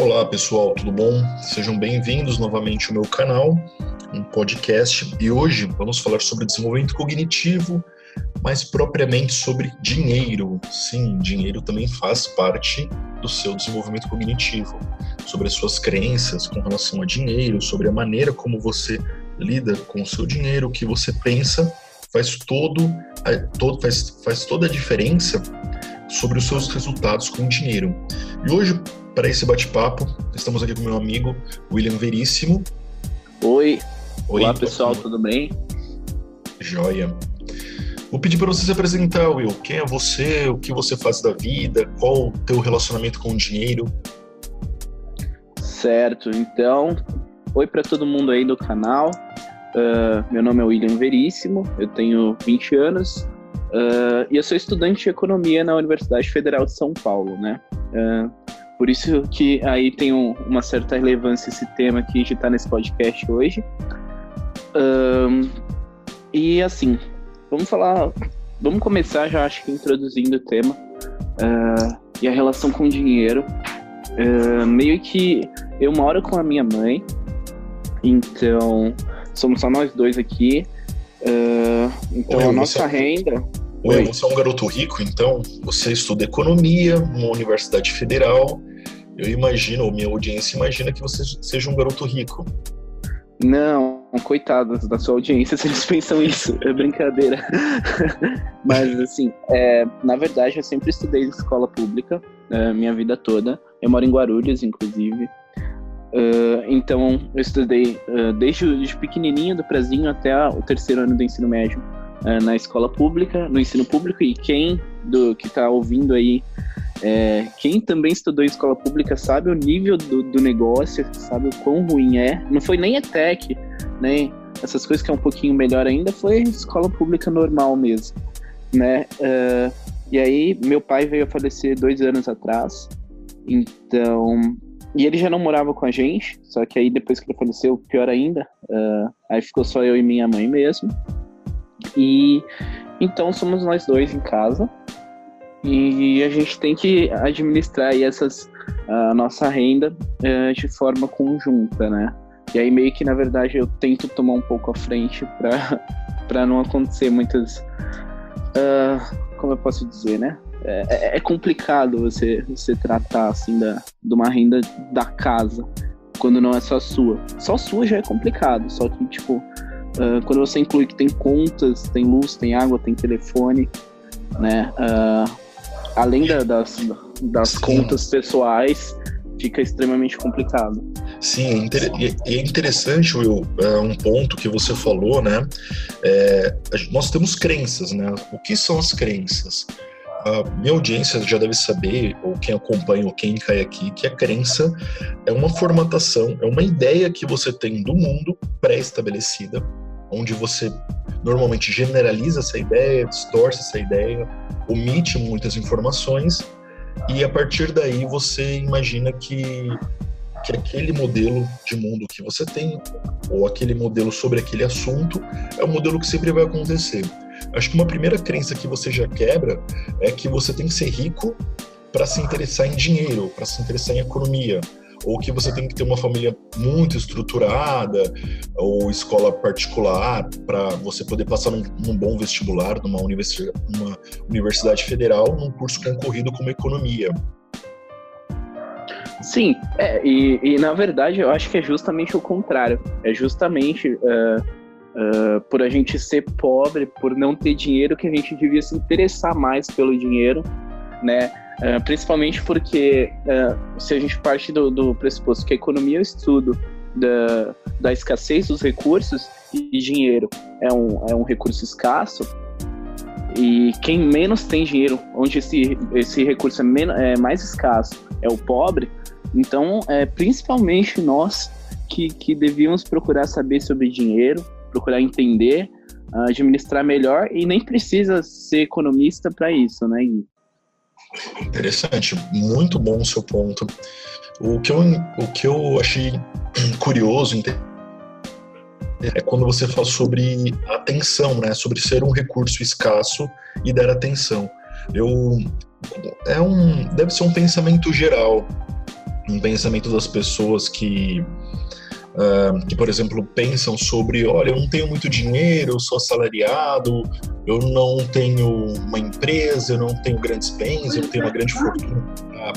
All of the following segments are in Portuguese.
Olá pessoal, tudo bom? Sejam bem-vindos novamente ao meu canal, um podcast, e hoje vamos falar sobre desenvolvimento cognitivo, mais propriamente sobre dinheiro. Sim, dinheiro também faz parte do seu desenvolvimento cognitivo, sobre as suas crenças com relação a dinheiro, sobre a maneira como você lida com o seu dinheiro, o que você pensa, faz todo, todo faz, faz toda a diferença sobre os seus resultados com o dinheiro. E hoje, para esse bate-papo, estamos aqui com meu amigo William Veríssimo. Oi. Oi Olá, pessoal, tudo bem? Joia. Vou pedir para você se apresentar, Will. Quem é você? O que você faz da vida? Qual o teu relacionamento com o dinheiro? Certo. Então, oi para todo mundo aí do canal. Uh, meu nome é William Veríssimo, eu tenho 20 anos, Uh, e eu sou estudante de economia na Universidade Federal de São Paulo, né? Uh, por isso que aí tem um, uma certa relevância esse tema que a gente está nesse podcast hoje. Uh, e assim, vamos falar, vamos começar já acho que introduzindo o tema e a relação com o dinheiro. meio que eu moro com a minha mãe, então somos só nós dois aqui. então Oi, a nossa você... renda Oi, você é um garoto rico, então você estuda economia numa universidade federal. Eu imagino, ou minha audiência imagina que você seja um garoto rico. Não, coitados da sua audiência se eles pensam isso, é brincadeira. Mas assim, é, na verdade eu sempre estudei em escola pública, é, minha vida toda. Eu moro em Guarulhos, inclusive. Uh, então eu estudei uh, desde, desde pequenininho, do prezinho até o terceiro ano do ensino médio é, na escola pública, no ensino público, e quem do que está ouvindo aí, é, quem também estudou em escola pública sabe o nível do, do negócio, sabe o quão ruim é. Não foi nem ETEC, né? Essas coisas que é um pouquinho melhor ainda, foi escola pública normal mesmo, né? Uh, e aí, meu pai veio a falecer dois anos atrás, então e ele já não morava com a gente, só que aí depois que ele faleceu, pior ainda, uh, aí ficou só eu e minha mãe mesmo. E então somos nós dois em casa e a gente tem que administrar essas a nossa renda uh, de forma conjunta, né? E aí meio que na verdade eu tento tomar um pouco à frente para para não acontecer muitas uh, como eu posso dizer, né? É, é, é, complicado você você tratar assim da de uma renda da casa quando não é só sua. Só sua já é complicado, só que tipo Uh, quando você inclui que tem contas, tem luz, tem água, tem telefone, né? Uh, além da, das, das contas pessoais, fica extremamente complicado. Sim, é, é interessante, Will, é, um ponto que você falou, né? É, nós temos crenças, né? O que são as crenças? A minha audiência já deve saber, ou quem acompanha, ou quem cai aqui, que a crença é uma formatação, é uma ideia que você tem do mundo pré-estabelecida, onde você normalmente generaliza essa ideia, distorce essa ideia, omite muitas informações e a partir daí você imagina que que aquele modelo de mundo que você tem ou aquele modelo sobre aquele assunto é o modelo que sempre vai acontecer. Acho que uma primeira crença que você já quebra é que você tem que ser rico para se interessar em dinheiro, para se interessar em economia ou que você tem que ter uma família muito estruturada, ou escola particular, para você poder passar num, num, bom vestibular, numa universidade, universidade federal, num curso concorrido como economia. Sim, é, e, e, na verdade eu acho que é justamente o contrário. É justamente uh, uh, por a gente ser pobre, por não ter dinheiro, que a gente devia se interessar mais pelo dinheiro, né? Uh, principalmente porque uh, se a gente parte do, do, pressuposto que a economia é o estudo da, da escassez dos recursos e dinheiro é um, é um recurso escasso, e quem menos tem dinheiro, onde esse, esse recurso é, menos, é mais escasso, é o pobre, então é principalmente nós que, que devíamos procurar saber sobre dinheiro, procurar entender, administrar melhor, e nem precisa ser economista para isso, né, Gui? Interessante, muito bom o seu ponto. O que eu, o que eu achei curioso é quando você fala sobre atenção, né? Sobre ser um recurso escasso e dar atenção. Eu é um deve ser um pensamento geral um pensamento das pessoas que Uh, que, por exemplo, pensam sobre: olha, eu não tenho muito dinheiro, eu sou assalariado, eu não tenho uma empresa, eu não tenho grandes bens, eu tenho uma grande fortuna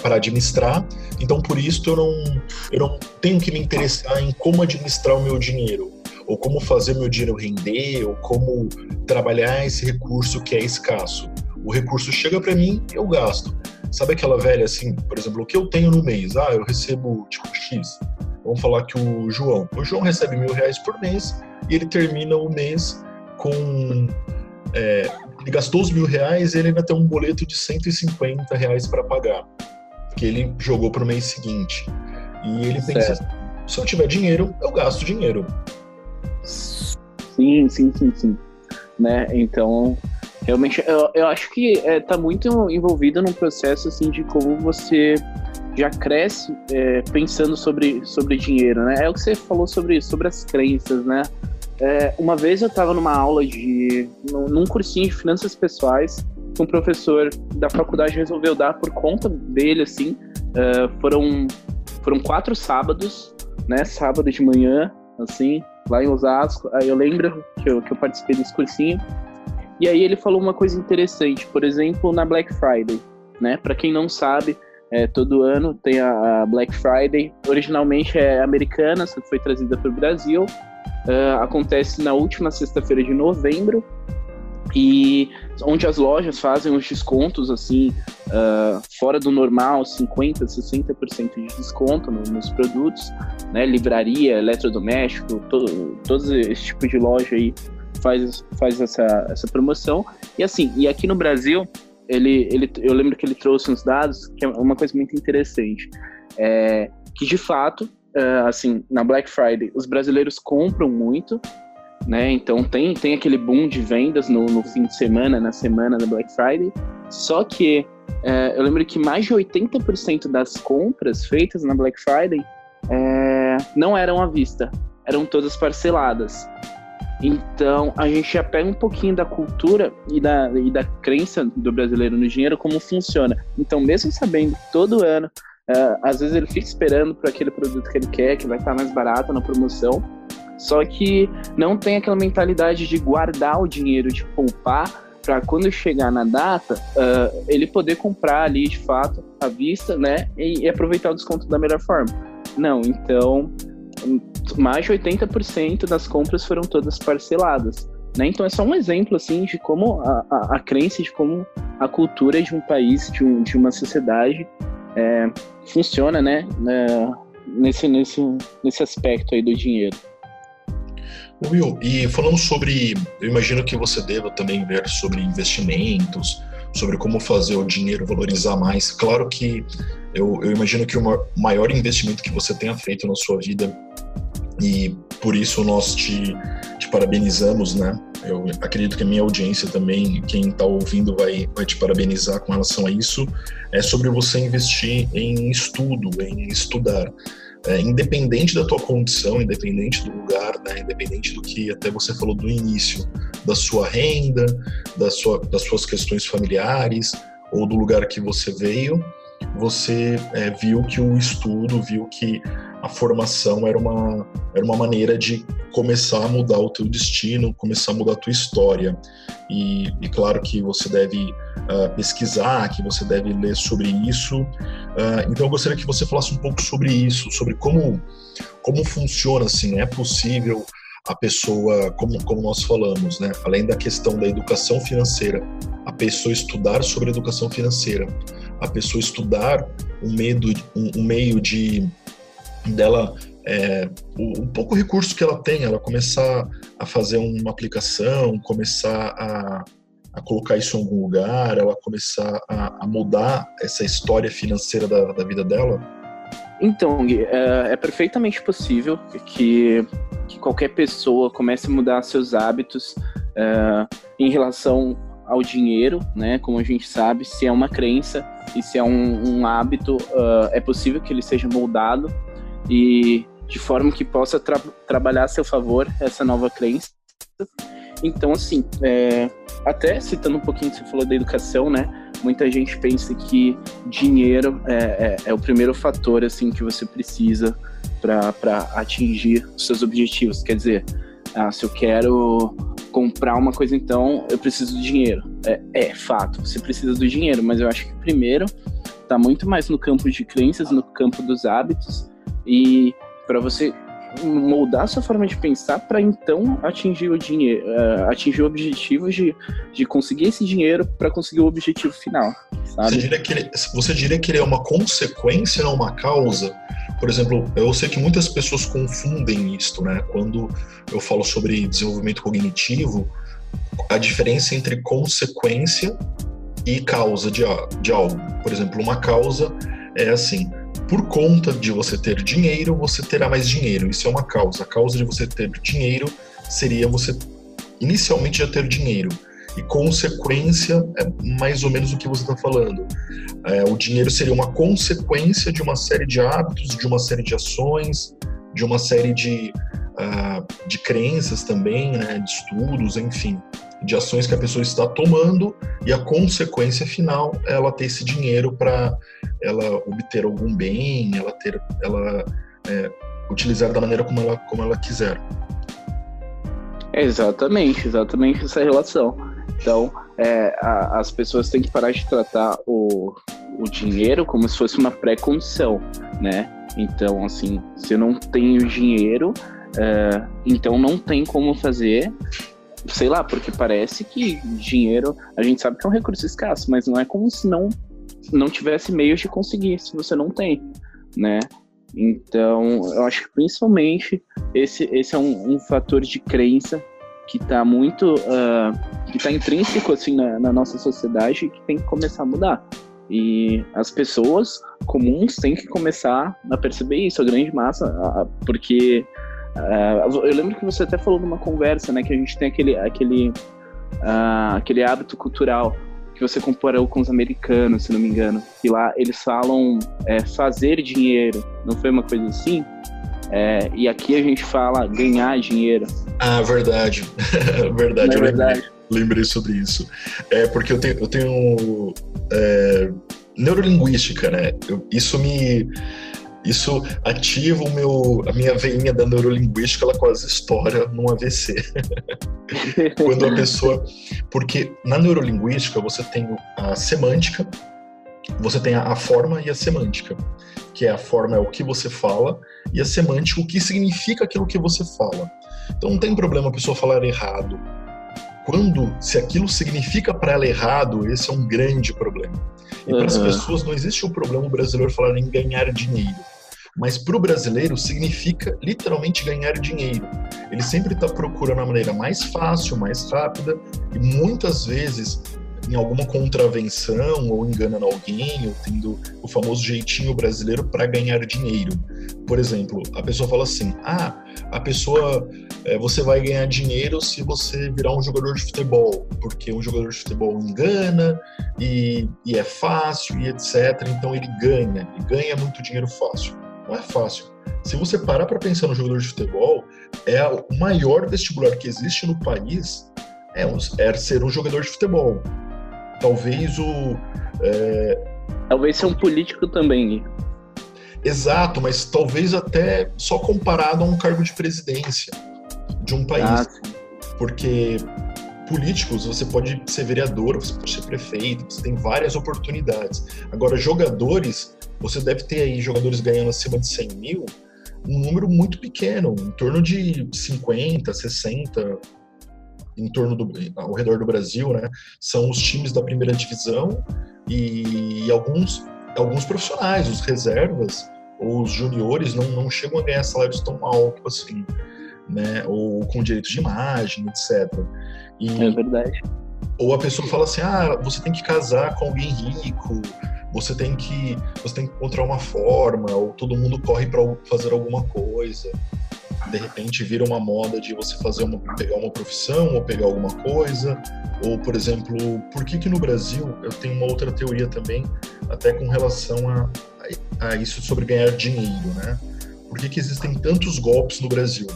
para administrar, então por isso eu não, eu não tenho que me interessar em como administrar o meu dinheiro, ou como fazer meu dinheiro render, ou como trabalhar esse recurso que é escasso. O recurso chega para mim, eu gasto. Sabe aquela velha assim, por exemplo, o que eu tenho no mês? Ah, eu recebo tipo X. Vamos falar que o João. O João recebe mil reais por mês e ele termina o mês com. É, ele gastou os mil reais e ele ainda tem um boleto de 150 reais para pagar, que ele jogou para o mês seguinte. E ele pensa: certo. se eu tiver dinheiro, eu gasto dinheiro. Sim, sim, sim, sim. Né? Então, realmente, eu, eu acho que é, tá muito envolvido num processo assim de como você já cresce é, pensando sobre, sobre dinheiro, né? É o que você falou sobre, sobre as crenças, né? É, uma vez eu estava numa aula de. num cursinho de finanças pessoais, que um professor da faculdade resolveu dar por conta dele, assim. É, foram, foram quatro sábados, né? Sábado de manhã, assim, lá em Osasco. Aí eu lembro que eu, que eu participei desse cursinho. E aí ele falou uma coisa interessante, por exemplo, na Black Friday, né? Para quem não sabe, é, todo ano tem a, Black Friday. Originalmente é americana, foi trazida para o Brasil. Uh, acontece na última sexta-feira de novembro. E onde as lojas fazem os descontos assim uh, fora do normal 50 60% de desconto no, nos produtos né? Livraria eletrodoméstico todo, todo esse tipo de loja aí faz faz essa, essa promoção. E assim e aqui no Brasil ele, ele, eu lembro que ele trouxe uns dados que é uma coisa muito interessante, é, que de fato, é, assim, na Black Friday, os brasileiros compram muito, né? Então tem, tem aquele boom de vendas no, no fim de semana, na semana da Black Friday. Só que é, eu lembro que mais de 80% das compras feitas na Black Friday é, não eram à vista, eram todas parceladas. Então, a gente já pega um pouquinho da cultura e da, e da crença do brasileiro no dinheiro, como funciona. Então, mesmo sabendo todo ano, uh, às vezes ele fica esperando por aquele produto que ele quer, que vai estar mais barato na promoção, só que não tem aquela mentalidade de guardar o dinheiro, de poupar, para quando chegar na data, uh, ele poder comprar ali de fato à vista, né? E, e aproveitar o desconto da melhor forma. Não, então mais de 80% das compras foram todas parceladas. Né? Então é só um exemplo assim de como a, a, a crença, de como a cultura de um país, de, um, de uma sociedade é, funciona, né? É, nesse, nesse, nesse aspecto aí do dinheiro. Will, e falando sobre, eu imagino que você deva também ver sobre investimentos, sobre como fazer o dinheiro valorizar mais. Claro que eu, eu imagino que o maior investimento que você tenha feito na sua vida e por isso nós te, parabenizamos, né? Eu acredito que a minha audiência também, quem está ouvindo, vai, vai te parabenizar com relação a isso. É sobre você investir em estudo, em estudar. É, independente da tua condição, independente do lugar, né, independente do que até você falou do início, da sua renda, da sua, das suas questões familiares ou do lugar que você veio, você é, viu que o estudo, viu que a formação era uma, era uma maneira de começar a mudar o teu destino, começar a mudar a tua história. E, e claro que você deve uh, pesquisar, que você deve ler sobre isso. Uh, então eu gostaria que você falasse um pouco sobre isso, sobre como, como funciona, assim, é possível a pessoa, como, como nós falamos, né, além da questão da educação financeira, a pessoa estudar sobre educação financeira, a pessoa estudar um, medo, um, um meio de dela é, o, o, pouco recurso que ela tem, ela começar a fazer uma aplicação, começar a, a colocar isso em algum lugar, ela começar a, a mudar essa história financeira da, da vida dela? Então, Gui, é, é perfeitamente possível que, que, qualquer pessoa comece a mudar seus hábitos é, em relação ao dinheiro, né? Como a gente sabe, se é uma crença e se é um, um hábito, uh, é possível que ele seja moldado e de forma que possa tra trabalhar a seu favor essa nova crença. Então, assim, é, até citando um pouquinho que você falou da educação, né? muita gente pensa que dinheiro é, é, é o primeiro fator assim que você precisa para atingir os seus objetivos. Quer dizer, ah, se eu quero comprar uma coisa, então eu preciso de dinheiro. É, é fato, você precisa do dinheiro, mas eu acho que primeiro está muito mais no campo de crenças, no campo dos hábitos e para você moldar sua forma de pensar para então atingir o dinheiro, uh, atingir o objetivo de, de conseguir esse dinheiro para conseguir o objetivo final. Sabe? Você, diria que ele, você diria que ele é uma consequência, não uma causa? Por exemplo, eu sei que muitas pessoas confundem isto, né? Quando eu falo sobre desenvolvimento cognitivo, a diferença entre consequência e causa de, de algo. Por exemplo, uma causa é assim: por conta de você ter dinheiro, você terá mais dinheiro. Isso é uma causa. A causa de você ter dinheiro seria você inicialmente já ter dinheiro. E consequência é mais ou menos o que você está falando. É, o dinheiro seria uma consequência de uma série de hábitos, de uma série de ações, de uma série de, uh, de crenças também, né, de estudos, enfim de ações que a pessoa está tomando e a consequência final é ela ter esse dinheiro para ela obter algum bem, ela ter, ela é, utilizar da maneira como ela, como ela quiser. Exatamente, exatamente essa relação. Então, é, a, as pessoas têm que parar de tratar o, o dinheiro como se fosse uma pré-condição, né? Então, assim, se eu não tenho dinheiro, é, então não tem como fazer sei lá, porque parece que dinheiro, a gente sabe que é um recurso escasso, mas não é como se não, não tivesse meios de conseguir, se você não tem, né? Então, eu acho que principalmente esse, esse é um, um fator de crença que está muito, uh, que está intrínseco assim na, na nossa sociedade e que tem que começar a mudar. E as pessoas comuns têm que começar a perceber isso, a grande massa, porque Uh, eu lembro que você até falou numa conversa, né, que a gente tem aquele, aquele, uh, aquele hábito cultural que você comparou com os americanos, se não me engano, e lá eles falam é, fazer dinheiro, não foi uma coisa assim? É, e aqui a gente fala ganhar dinheiro. Ah, verdade, verdade, é verdade. Lembrei, lembrei, sobre isso. É porque eu tenho, eu tenho é, neurolinguística, né? Eu, isso me isso ativa o meu, a minha veinha da neurolinguística, ela quase estoura num AVC. Quando a pessoa. Porque na neurolinguística você tem a semântica, você tem a, forma e a semântica. Que é a forma é o que você fala, e a semântica, o que significa aquilo que você fala. Então não tem problema a pessoa falar errado. Quando, se aquilo significa para ela errado, esse é um grande problema. E uhum. para as pessoas não existe o problema o brasileiro falar em ganhar dinheiro mas para o brasileiro significa literalmente ganhar dinheiro. Ele sempre está procurando a maneira mais fácil, mais rápida e muitas vezes em alguma contravenção ou enganando alguém ou tendo o famoso jeitinho brasileiro para ganhar dinheiro. Por exemplo, a pessoa fala assim: ah, a pessoa é, você vai ganhar dinheiro se você virar um jogador de futebol, porque um jogador de futebol engana e, e é fácil e etc. Então ele ganha e ganha muito dinheiro fácil. Não é fácil. Se você parar para pensar no jogador de futebol, é o maior vestibular que existe no país é, um, é ser um jogador de futebol. Talvez o. É... Talvez ser um político também. Exato, mas talvez até só comparado a um cargo de presidência de um país. Ah, Porque políticos, você pode ser vereador, você pode ser prefeito, você tem várias oportunidades. Agora, jogadores, você deve ter aí jogadores ganhando acima de 100 mil, um número muito pequeno, em torno de 50, 60, em torno do, ao redor do Brasil, né? São os times da primeira divisão e, alguns, alguns profissionais, os reservas ou os juniores não, não chegam a ganhar salários tão altos assim, né? Ou com direitos de imagem, etc. E, é verdade. Ou a pessoa fala assim, ah, você tem que casar com alguém rico, você tem que você tem que encontrar uma forma ou todo mundo corre para fazer alguma coisa de repente vira uma moda de você fazer uma pegar uma profissão ou pegar alguma coisa ou por exemplo por que que no Brasil eu tenho uma outra teoria também até com relação a, a isso sobre ganhar dinheiro né por que que existem tantos golpes no Brasil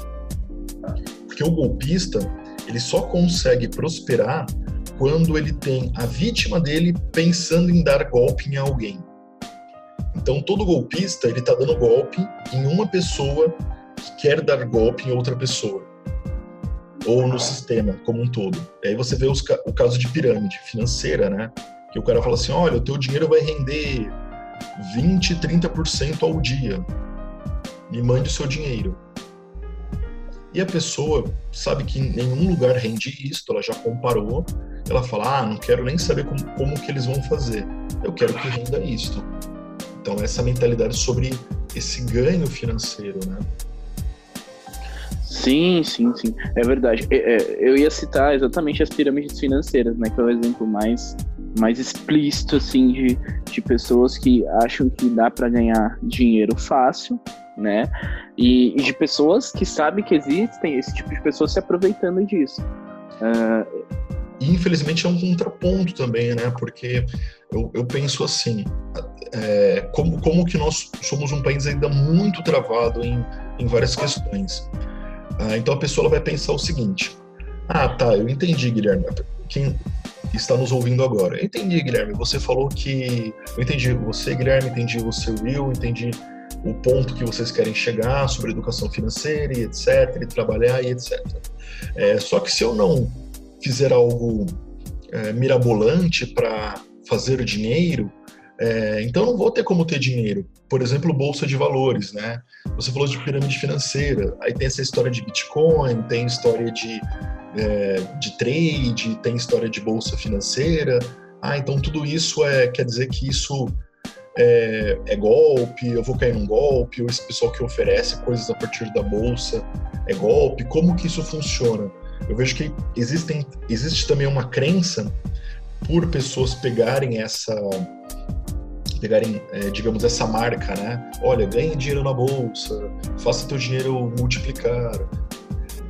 porque o golpista ele só consegue prosperar quando ele tem a vítima dele pensando em dar golpe em alguém. Então, todo golpista ele está dando golpe em uma pessoa que quer dar golpe em outra pessoa ou no sistema como um todo. E aí você vê os, o caso de pirâmide financeira, né? Que o cara fala assim: olha, o teu dinheiro vai render 20, 30% ao dia. Me mande o seu dinheiro. E a pessoa sabe que em nenhum lugar rende isso, ela já comparou, ela fala: ah, não quero nem saber como, como que eles vão fazer, eu quero que renda isto. Então, essa mentalidade sobre esse ganho financeiro, né? Sim, sim, sim, é verdade. É, é, eu ia citar exatamente as pirâmides financeiras, né, que é o exemplo mais, mais explícito, assim, de, de pessoas que acham que dá para ganhar dinheiro fácil, né, e, e, de pessoas que sabem que existem esse tipo de pessoas se aproveitando disso. Uh... Infelizmente é um contraponto também, né, porque eu, eu penso assim, é, como, como que nós somos um país ainda muito travado em, em várias questões. Ah, então a pessoa vai pensar o seguinte: ah, tá, eu entendi, Guilherme. Quem está nos ouvindo agora? Eu entendi, Guilherme. Você falou que. Eu entendi você, Guilherme, entendi você, Will, entendi o ponto que vocês querem chegar sobre educação financeira e etc, e trabalhar e etc. É, só que se eu não fizer algo é, mirabolante para fazer dinheiro, é, então não vou ter como ter dinheiro. Por exemplo, bolsa de valores, né? Você falou de pirâmide financeira, aí tem essa história de Bitcoin, tem história de, é, de trade, tem história de bolsa financeira. Ah, então tudo isso é quer dizer que isso é, é, golpe, eu vou cair num golpe, ou esse pessoal que oferece coisas a partir da bolsa é golpe. Como que isso funciona? Eu vejo que existem, existe também uma crença por pessoas pegarem essa pegarem, é, digamos, essa marca, né? Olha, ganhe dinheiro na bolsa, faça teu dinheiro multiplicar.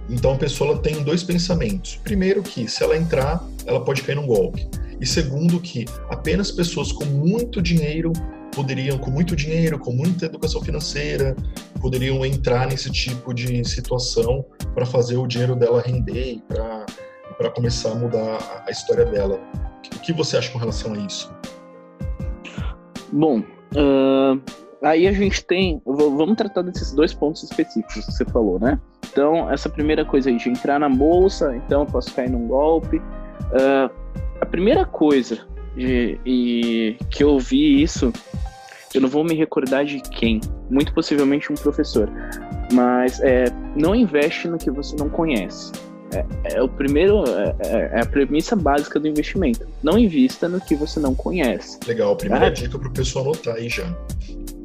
Então a pessoa tem dois pensamentos. Primeiro que se ela entrar, ela pode cair num golpe. E segundo que apenas pessoas com muito dinheiro poderiam, com muito dinheiro, com muita educação financeira, poderiam entrar nesse tipo de situação para fazer o dinheiro dela render e para começar a mudar a história dela. O que você acha com relação a isso? Bom, uh, aí a gente tem. Vamos tratar desses dois pontos específicos que você falou, né? Então, essa primeira coisa aí de entrar na bolsa, então posso cair num golpe. Uh, a primeira coisa de, e, que eu vi isso, eu não vou me recordar de quem, muito possivelmente um professor, mas é, não investe no que você não conhece. É, é o primeiro, é, é, é, a premissa básica do investimento. Não invista no que você não conhece. Legal, primeira ah, dica para o pessoal anotar aí já.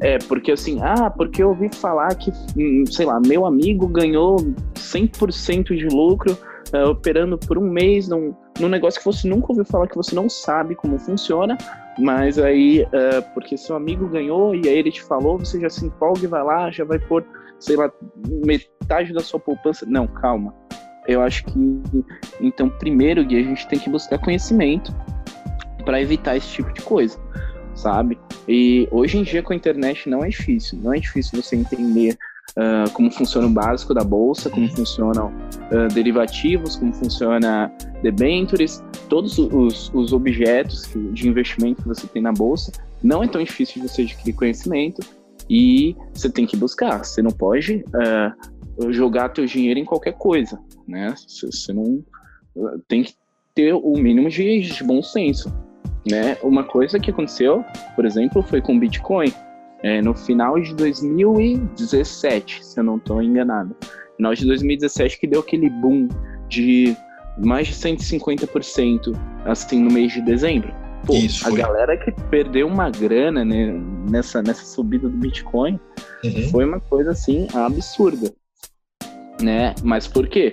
É, porque assim, ah, porque eu ouvi falar que, hum, sei lá, meu amigo ganhou 100% de lucro uh, operando por um mês num, num negócio que você nunca ouviu falar, que você não sabe como funciona, mas aí, uh, porque seu amigo ganhou e aí ele te falou, você já se empolga e vai lá, já vai pôr, sei lá, metade da sua poupança. Não, calma eu acho que, então, primeiro, Gui, a gente tem que buscar conhecimento para evitar esse tipo de coisa, sabe? E hoje em dia com a internet não é difícil, não é difícil você entender uh, como funciona o básico da bolsa, como funcionam uh, derivativos, como funciona debentures, todos os, os objetos de investimento que você tem na bolsa. Não é tão difícil de você adquirir conhecimento e você tem que buscar. Você não pode uh, jogar teu dinheiro em qualquer coisa né? Você não tem que ter o mínimo de, bom senso, né? Uma coisa que aconteceu, por exemplo, foi com o Bitcoin. É, no final de 2017, se eu não estou enganado. Final de 2017 que deu aquele boom de mais de 150% assim no mês de dezembro. Pô, Isso, a foi. galera que perdeu uma grana né, nessa, nessa subida do Bitcoin uhum. foi uma coisa assim absurda. Né? Mas por quê?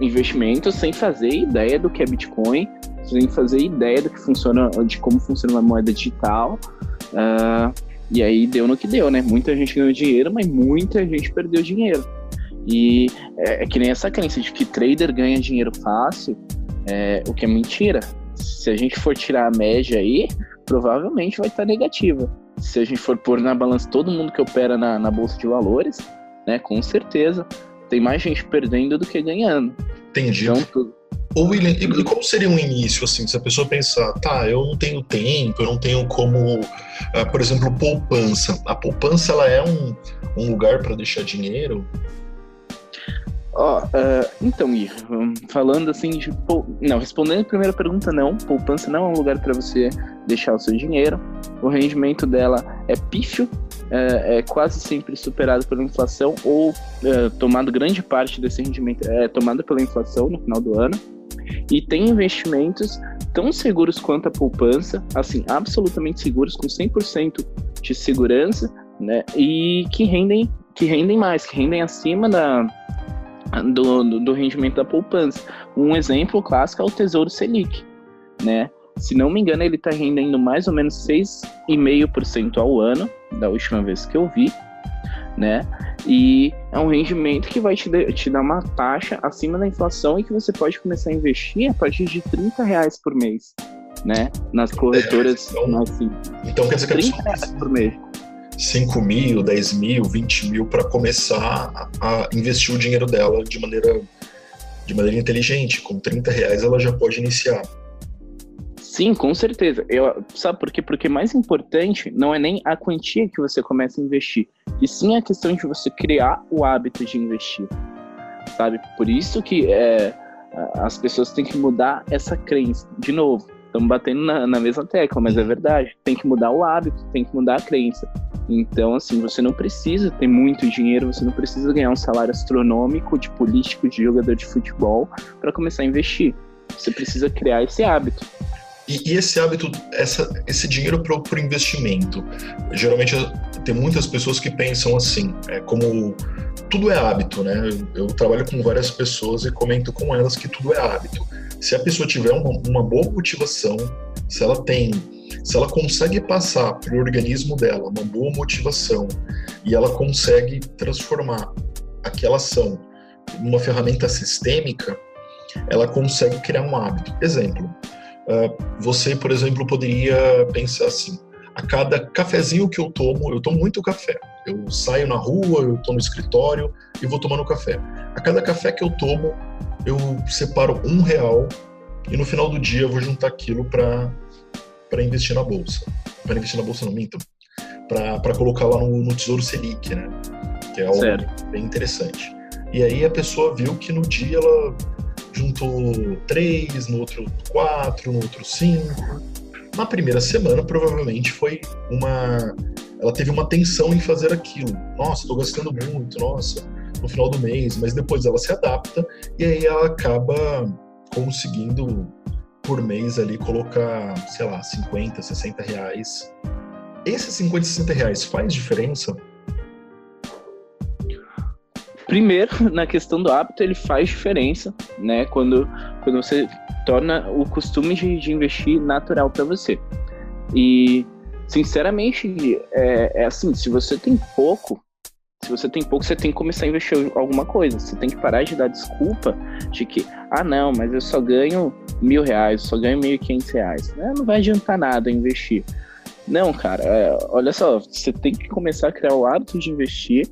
Investimento sem fazer ideia do que é Bitcoin, sem fazer ideia do que funciona, de como funciona uma moeda digital. Uh, e aí deu no que deu, né? Muita gente ganhou dinheiro, mas muita gente perdeu dinheiro. E é, é que nem essa crença de que trader ganha dinheiro fácil, é, o que é mentira. Se a gente for tirar a média aí, provavelmente vai estar negativa. Se a gente for pôr na balança todo mundo que opera na, na bolsa de valores, né, com certeza tem mais gente perdendo do que ganhando. Entendi. Então, Ô William, e, como seria um início, assim, se a pessoa pensar, tá, eu não tenho tempo, eu não tenho como, uh, por exemplo, poupança. A poupança, ela é um, um lugar para deixar dinheiro? Ó, oh, uh, então, Gui, falando assim de. Não, respondendo a primeira pergunta, não. Poupança não é um lugar para você deixar o seu dinheiro. O rendimento dela é pífio, é, é quase sempre superado pela inflação, ou é, tomado grande parte desse rendimento é tomado pela inflação no final do ano. E tem investimentos tão seguros quanto a poupança, assim, absolutamente seguros, com 100% de segurança, né? E que rendem, que rendem mais, que rendem acima da do, do, do rendimento da poupança. Um exemplo clássico é o Tesouro Selic, né? Se não me engano, ele está rendendo mais ou menos 6,5% ao ano, da última vez que eu vi, né? E é um rendimento que vai te, de, te dar uma taxa acima da inflação e que você pode começar a investir a partir de 30 reais por mês, né? Nas corretoras. É, então, assim, então quer dizer que 30 reais por mês. 5 mil, 10 mil, 20 mil para começar a, investir o dinheiro dela de maneira, de maneira inteligente. Com 30 reais ela já pode iniciar. Sim, com certeza. Eu, sabe por quê? Porque mais importante não é nem a quantia que você começa a investir, e sim a questão de você criar o hábito de investir. Sabe? Por isso que é, as pessoas têm que mudar essa crença. De novo, estamos batendo na, na mesma tecla, mas é verdade. Tem que mudar o hábito, tem que mudar a crença. Então, assim, você não precisa ter muito dinheiro, você não precisa ganhar um salário astronômico de político, de jogador de futebol para começar a investir. Você precisa criar esse hábito. E, e esse hábito, essa, esse dinheiro para o investimento, geralmente tem muitas pessoas que pensam assim, é como tudo é hábito, né? Eu, eu trabalho com várias pessoas e comento com elas que tudo é hábito. Se a pessoa tiver uma, uma boa motivação, se ela tem se ela consegue passar para o organismo dela uma boa motivação e ela consegue transformar aquela ação numa ferramenta sistêmica, ela consegue criar um hábito. Exemplo, uh, você, por exemplo, poderia pensar assim: a cada cafezinho que eu tomo, eu tomo muito café. Eu saio na rua, eu tomo no escritório e vou tomando café. A cada café que eu tomo, eu separo um real e no final do dia eu vou juntar aquilo para para investir na bolsa. Para investir na bolsa, não minto. Para colocar lá no, no, Tesouro Selic, né? Que é algo certo. bem interessante. E aí a pessoa viu que no dia ela juntou três, no outro quatro, no outro cinco. Na primeira semana, provavelmente foi uma. Ela teve uma tensão em fazer aquilo. Nossa, estou gastando muito, nossa, no final do mês. Mas depois ela se adapta e aí ela acaba conseguindo por mês ali colocar, sei lá, 50, 60 reais. Esses 50, 60 reais faz diferença? Primeiro, na questão do hábito, ele faz diferença, né? Quando, quando você torna o costume de, de investir natural para você. E, sinceramente, é, é assim: se você tem pouco, se você tem pouco, você tem que começar a investir alguma coisa. Você tem que parar de dar desculpa de que, ah, não, mas eu só ganho mil reais, só ganho mil e quinhentos reais. É, não vai adiantar nada investir. Não, cara, é, olha só, você tem que começar a criar o hábito de investir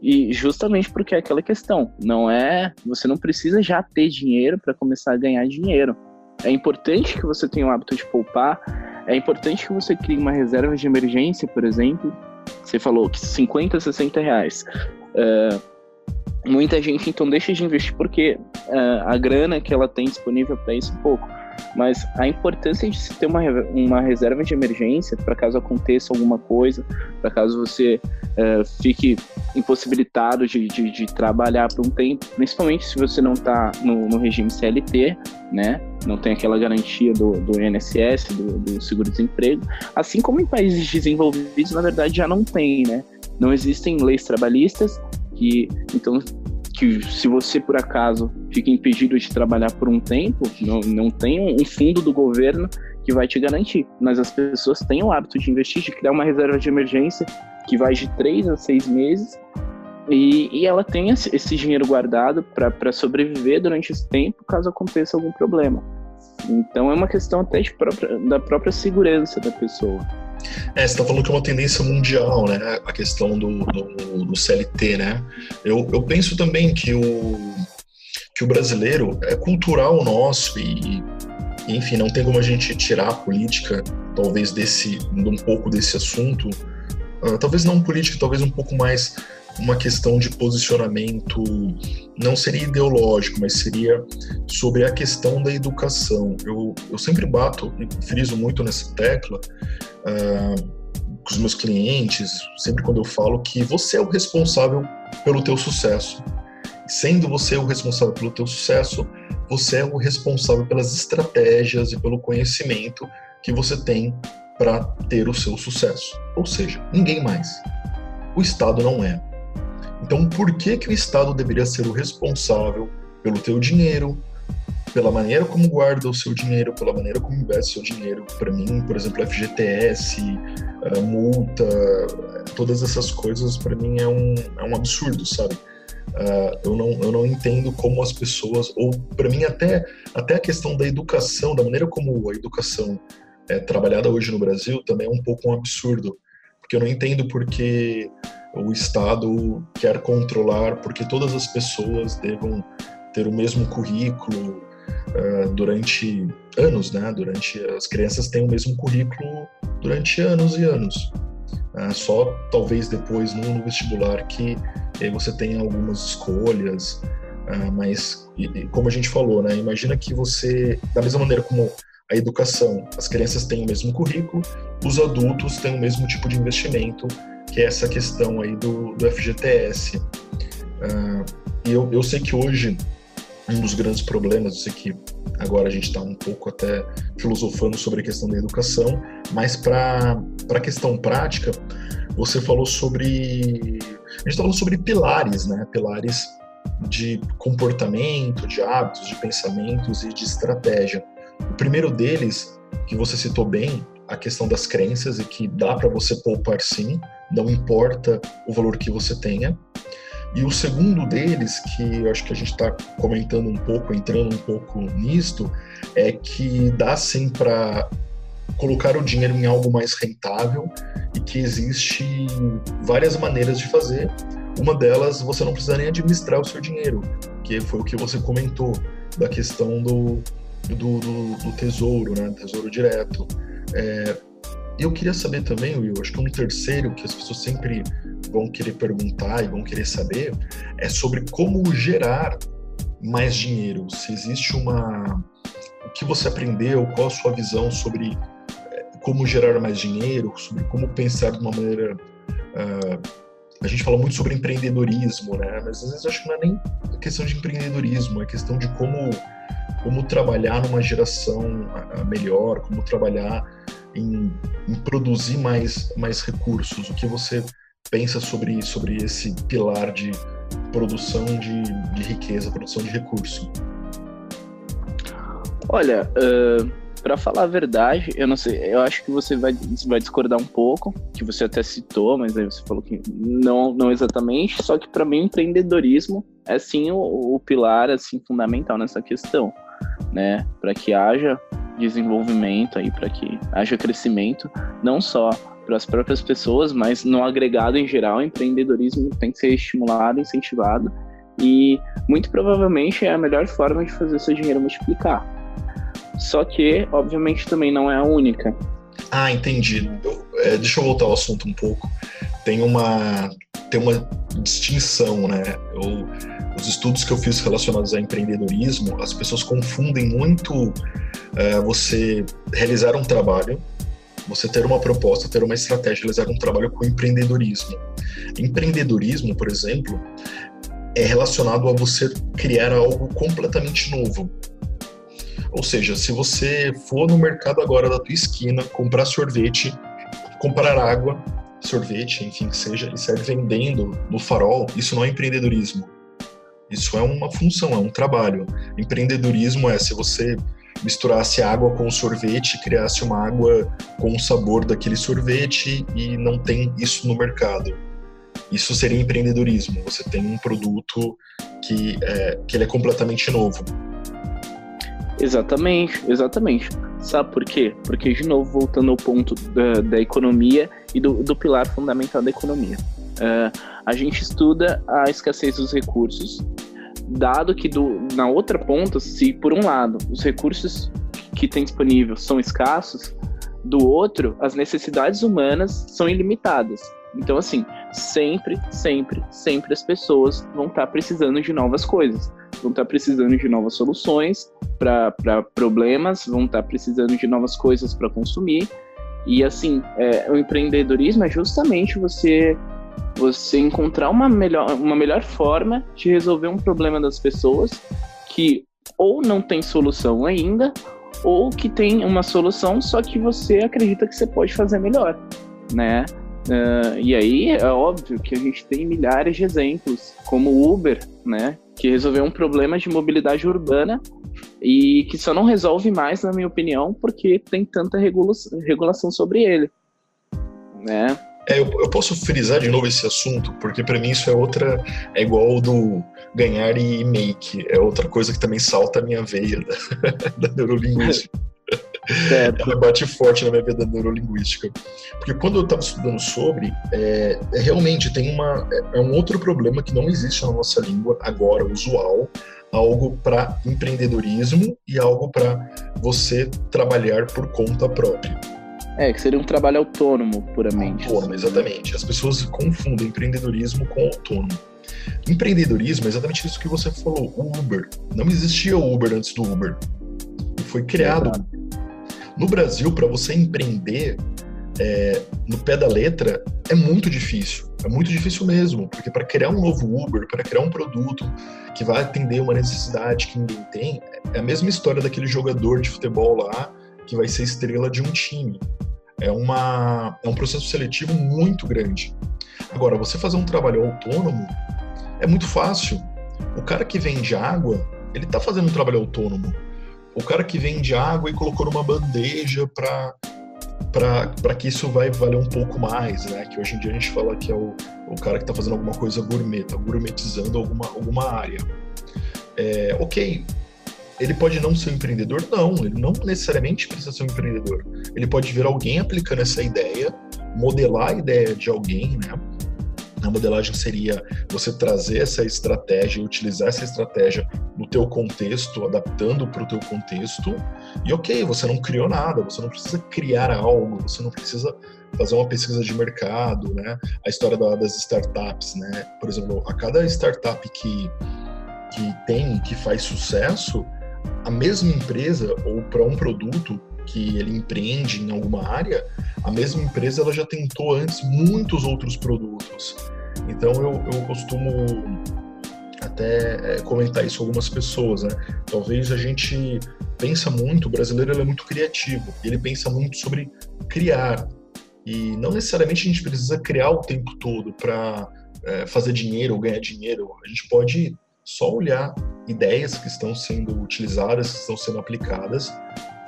e justamente porque é aquela questão, não é, você não precisa já ter dinheiro para começar a ganhar dinheiro. É importante que você tenha o hábito de poupar, é importante que você crie uma reserva de emergência, por exemplo, você falou que 50, 60 reais. Uh, muita gente então deixa de investir porque uh, a grana que ela tem disponível para isso é pouco. Mas a importância de se ter uma, uma reserva de emergência para caso aconteça alguma coisa, para caso você uh, fique impossibilitado de, de, de trabalhar por um tempo, principalmente se você não está no, no, regime CLT, né? Não tem aquela garantia do, do INSS, do, do seguro-desemprego, assim como em países desenvolvidos, na verdade, já não tem, né? Não existem leis trabalhistas que, então, que se você por acaso fica impedido de trabalhar por um tempo, não, não tem um fundo do governo que vai te garantir. Mas as pessoas têm o hábito de investir, de criar uma reserva de emergência que vai de três a seis meses e, e ela tem esse, dinheiro guardado para sobreviver durante esse tempo caso aconteça algum problema. Então é uma questão até própria, da própria segurança da pessoa. É, você está falando que é uma tendência mundial, né? A questão do, do, do CLT, né? Eu, eu penso também que o, que o brasileiro é cultural nosso e, enfim, não tem como a gente tirar a política, talvez, desse, um pouco desse assunto. Uh, talvez não política, talvez um pouco mais uma questão de posicionamento, não seria ideológico, mas seria sobre a questão da educação. Eu, eu sempre bato friso muito nessa tecla uh, com os meus clientes, sempre quando eu falo que você é o responsável pelo teu sucesso. Sendo você o responsável pelo teu sucesso, você é o responsável pelas estratégias e pelo conhecimento que você tem para ter o seu sucesso. Ou seja, ninguém mais. O Estado não é. Então, por que que o Estado deveria ser o responsável pelo teu dinheiro, pela maneira como guarda o seu dinheiro, pela maneira como investe o seu dinheiro? Para mim, por exemplo, FGTS, multa, todas essas coisas, para mim é um, é um absurdo, sabe? Uh, eu, não, eu não entendo como as pessoas, ou para mim até, até a questão da educação, da maneira como a educação é trabalhada hoje no Brasil também é um pouco um absurdo, porque eu não entendo porque o Estado quer controlar, porque todas as pessoas devam ter o mesmo currículo uh, durante anos, né? Durante as crianças têm o mesmo currículo durante anos e anos. Uh, só talvez depois no, vestibular que eh, você tenha algumas escolhas, uh, mas e, e como a gente falou, né? Imagina que você, da mesma maneira como a educação, as crianças têm o mesmo currículo, os adultos têm o mesmo tipo de investimento que é essa questão aí do, do FGTS. Uh, ah, e eu, eu sei que hoje um dos grandes problemas, eu sei que agora a gente está um pouco até filosofando sobre a questão da educação, mas para a questão prática, você falou sobre. A gente está falando sobre pilares, né? Pilares de comportamento, de hábitos, de pensamentos e de estratégia. O primeiro deles, que você citou bem, a questão das crenças e que dá para você poupar sim, não importa o valor que você tenha. E o segundo deles, que eu acho que a gente está comentando um pouco, entrando um pouco nisto, é que dá sim para colocar o dinheiro em algo mais rentável e que existe várias maneiras de fazer. Uma delas, você não precisa nem administrar o seu dinheiro, que foi o que você comentou da questão do, do, do, do tesouro, né? Tesouro direto. É, eu queria saber também, Will, acho que um terceiro que as pessoas sempre vão querer perguntar e vão querer saber é sobre como gerar mais dinheiro. Se existe uma. O que você aprendeu, qual a sua visão sobre é, como gerar mais dinheiro, sobre como pensar de uma maneira. Uh, a gente fala muito sobre empreendedorismo, né? Mas às vezes acho que não é nem questão de empreendedorismo, é questão de como, como trabalhar numa geração melhor, como trabalhar em, em, produzir mais, mais recursos? O que você pensa sobre, sobre esse pilar de produção de, de riqueza, produção de recurso? Olha, uh, para falar a verdade, eu não sei, eu acho que você vai, vai discordar um pouco, que você até citou, mas aí você falou que não, não exatamente, só que para mim o empreendedorismo é sim o, o pilar assim fundamental nessa questão, né? Para que haja desenvolvimento aí para que haja crescimento, não só para as próprias pessoas, mas no agregado em geral, o empreendedorismo tem que ser estimulado, incentivado e muito provavelmente é a melhor forma de fazer seu dinheiro multiplicar. Só que, obviamente, também não é a única. Ah, entendi. é, deixa eu voltar ao assunto um pouco. Tem uma, tem uma distinção, né? Eu, os estudos que eu fiz relacionados a empreendedorismo, as pessoas confundem muito é, você realizar um trabalho, você ter uma proposta, ter uma estratégia, realizar um trabalho com empreendedorismo. Empreendedorismo, por exemplo, é relacionado a você criar algo completamente novo. Ou seja, se você for no mercado agora da tua esquina, comprar sorvete, comprar água, sorvete, enfim que seja, e sair vendendo no farol, isso não é empreendedorismo. Isso é uma função, é um trabalho. Empreendedorismo é se você misturasse água com sorvete, criasse uma água com o sabor daquele sorvete e não tem isso no mercado. Isso seria empreendedorismo. Você tem um produto que é, que ele é completamente novo. Exatamente, exatamente. Sabe por quê? Porque, de novo, voltando ao ponto da, da economia e do, do, pilar fundamental da economia. Uh, a gente estuda a escassez dos recursos dado que do, na outra ponta, se por um lado os recursos que tem disponível são escassos, do outro as necessidades humanas são ilimitadas. Então, assim, sempre, sempre, sempre as pessoas vão estar tá precisando de novas coisas, vão estar tá precisando de novas soluções para problemas, vão estar tá precisando de novas coisas para consumir. E, assim, é, o empreendedorismo é justamente você você encontrar uma melhor, uma melhor forma de resolver um problema das pessoas que ou não tem solução ainda, ou que tem uma solução, só que você acredita que você pode fazer melhor, né? Uh, e aí é óbvio que a gente tem milhares de exemplos, como o Uber, né, que resolveu um problema de mobilidade urbana e que só não resolve mais, na minha opinião, porque tem tanta regula regulação sobre ele, né? É, eu, eu, posso frisar de novo esse assunto, porque para mim isso é outra, é igual do ganhar e make, é outra coisa que também salta a minha veia da, da neurolinguística. Certo. Ela bate forte na minha vida neurolinguística. Porque quando eu estava estudando sobre, é, é, realmente tem uma. É, é, um outro problema que não existe na nossa língua agora, usual, algo para empreendedorismo e algo para você trabalhar por conta própria. É, que seria um trabalho autônomo, puramente. Autônomo, exatamente. As pessoas confundem empreendedorismo com autônomo. Empreendedorismo é exatamente isso que você falou, o Uber. Não existia o Uber antes do Uber. Foi criado. No Brasil, para você empreender é, no pé da letra, é muito difícil. É muito difícil mesmo, porque para criar um novo Uber, para criar um produto que vai atender uma necessidade que ninguém tem, é a mesma história daquele jogador de futebol lá que vai ser estrela de um time. É, uma, é um processo seletivo muito grande. Agora, você fazer um trabalho autônomo é muito fácil. O cara que vende água, ele está fazendo um trabalho autônomo. O cara que vende água e colocou numa bandeja para para que isso vai valer um pouco mais, né? Que hoje em dia a gente fala que é o, o cara que está fazendo alguma coisa gourmet, tá gourmetizando alguma, alguma área. É, ok, ele pode não ser um empreendedor? Não, ele não necessariamente precisa ser um empreendedor. Ele pode ver alguém aplicando essa ideia, modelar a ideia de alguém, né? A modelagem seria você trazer essa estratégia, utilizar essa estratégia no teu contexto, adaptando para o teu contexto. E ok, você não criou nada, você não precisa criar algo, você não precisa fazer uma pesquisa de mercado, né? A história das startups, né? Por exemplo, a cada startup que que tem, que faz sucesso, a mesma empresa ou para um produto que ele empreende em alguma área, a mesma empresa ela já tentou antes muitos outros produtos. Então eu, eu costumo até é, comentar isso com algumas pessoas, né? Talvez a gente pensa muito, o brasileiro é muito criativo, ele pensa muito sobre criar e não necessariamente a gente precisa criar o tempo todo para é, fazer dinheiro ou ganhar dinheiro. A gente pode só olhar ideias que estão sendo utilizadas, que estão sendo aplicadas,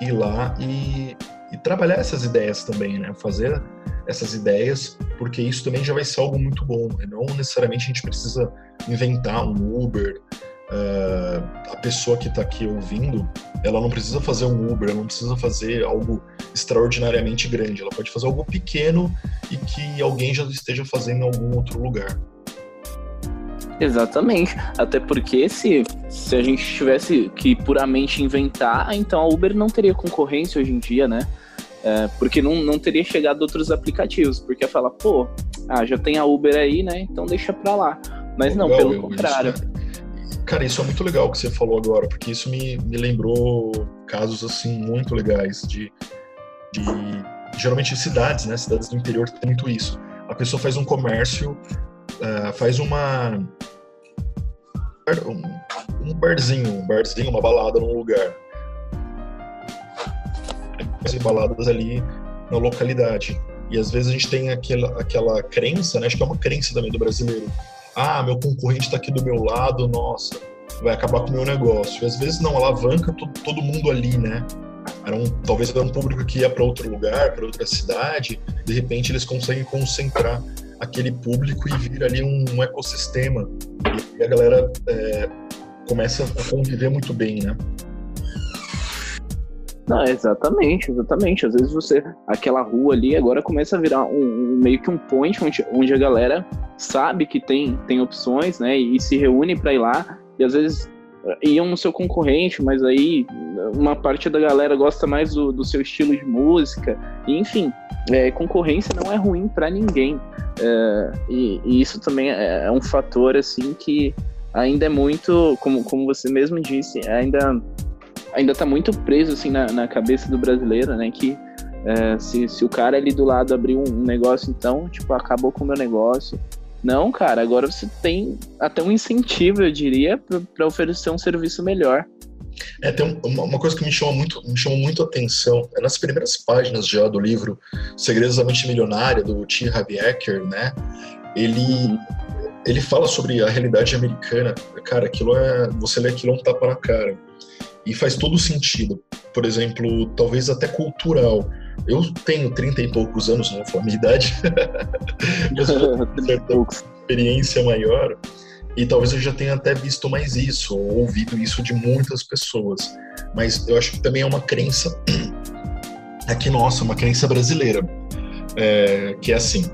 ir lá e, e trabalhar essas ideias também, né? Fazer essas ideias, porque isso também já vai ser algo muito bom. Né? Não necessariamente a gente precisa inventar um Uber. Uh, a pessoa que está aqui ouvindo, ela não precisa fazer um Uber, ela não precisa fazer algo extraordinariamente grande. Ela pode fazer algo pequeno e que alguém já esteja fazendo em algum outro lugar. Exatamente. Até porque se, se a gente tivesse que puramente inventar, então a Uber não teria concorrência hoje em dia, né? É, porque não, não teria chegado outros aplicativos, porque ia falar, pô, ah, já tem a Uber aí, né? Então deixa pra lá. Mas não, pelo contrário. Isso, cara, isso é muito legal que você falou agora, porque isso me, me lembrou casos assim muito legais de, de geralmente cidades, né? Cidades do interior tem muito isso. A pessoa faz um comércio uh, faz uma um, um barzinho, um barzinho, uma balada num lugar. Fazem baladas ali na localidade. E às vezes a gente tem aquela, aquela crença, né? Acho que é uma crença também do brasileiro. Ah, meu concorrente está aqui do meu lado, nossa, vai acabar com o meu negócio. E às vezes não, alavanca todo, todo mundo ali, né? Era um, talvez era um público que ia para outro lugar, para outra cidade, de repente eles conseguem concentrar aquele público e vira ali um, um ecossistema. E a galera é, começa a conviver muito bem, né? Não, exatamente, exatamente. Às vezes você, aquela rua ali agora começa a virar um, um meio que um point onde, onde a galera sabe que tem, tem opções, né? E se reúne para ir lá e às vezes iam no seu concorrente, mas aí uma parte da galera gosta mais do, do seu estilo de música, e, enfim, é, concorrência não é ruim para ninguém, é, e, e, isso também é, é, um fator assim que ainda é muito, como, como você mesmo disse, ainda ainda está muito preso assim na, na, cabeça do brasileiro, né, que é, se, se o cara ali do lado abrir um, um negócio, então, tipo, acabou com o meu negócio, não, cara, agora você tem até um incentivo, eu diria, para oferecer um serviço melhor. É, tem uma, coisa que me chama muito, me chamou muito a atenção, é nas primeiras páginas já do livro Segredos da Mente Milionária, do T. Harv Eker, né? Ele, ele fala sobre a realidade americana. Cara, aquilo é. Você lê aquilo é um tapa na cara. E faz todo sentido. Por exemplo, talvez até cultural. Eu tenho 30 e poucos anos, não vou falar minha idade, mas eu experiência maior e talvez eu já tenha até visto mais isso, ou ouvido isso de muitas pessoas. Mas eu acho que também é uma crença aqui nossa, uma crença brasileira, é, que é assim,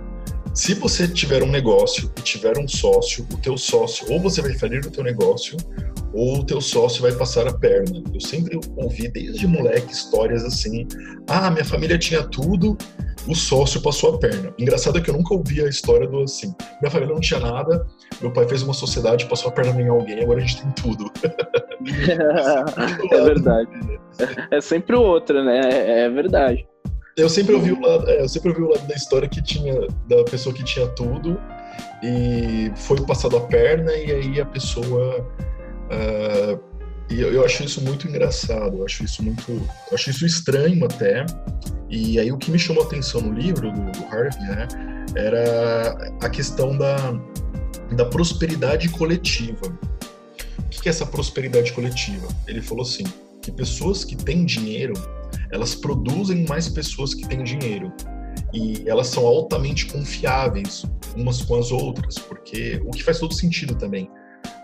se você tiver um negócio e tiver um sócio, o teu sócio, ou você vai falir o teu negócio, ou o teu sócio vai passar a perna. Eu sempre ouvi desde moleque histórias assim: ah, minha família tinha tudo, o sócio passou a perna. Engraçado é que eu nunca ouvi a história do assim: minha família não tinha nada, meu pai fez uma sociedade, passou a perna em alguém, agora a gente tem tudo. é verdade. É sempre o outro, né? É, é verdade. Eu sempre ouvi o lado, é, eu sempre ouvi o lado da história que tinha da pessoa que tinha tudo e foi passado a perna e aí a pessoa uh, e eu, eu, acho isso muito engraçado, eu acho isso muito, acho isso estranho até. E aí o que me chamou a atenção no livro do, do Harvey, né, era a questão da, da prosperidade coletiva. O que é essa prosperidade coletiva? Ele falou assim, que pessoas que têm dinheiro elas produzem mais pessoas que têm dinheiro e elas são altamente confiáveis umas com as outras, porque o que faz todo sentido também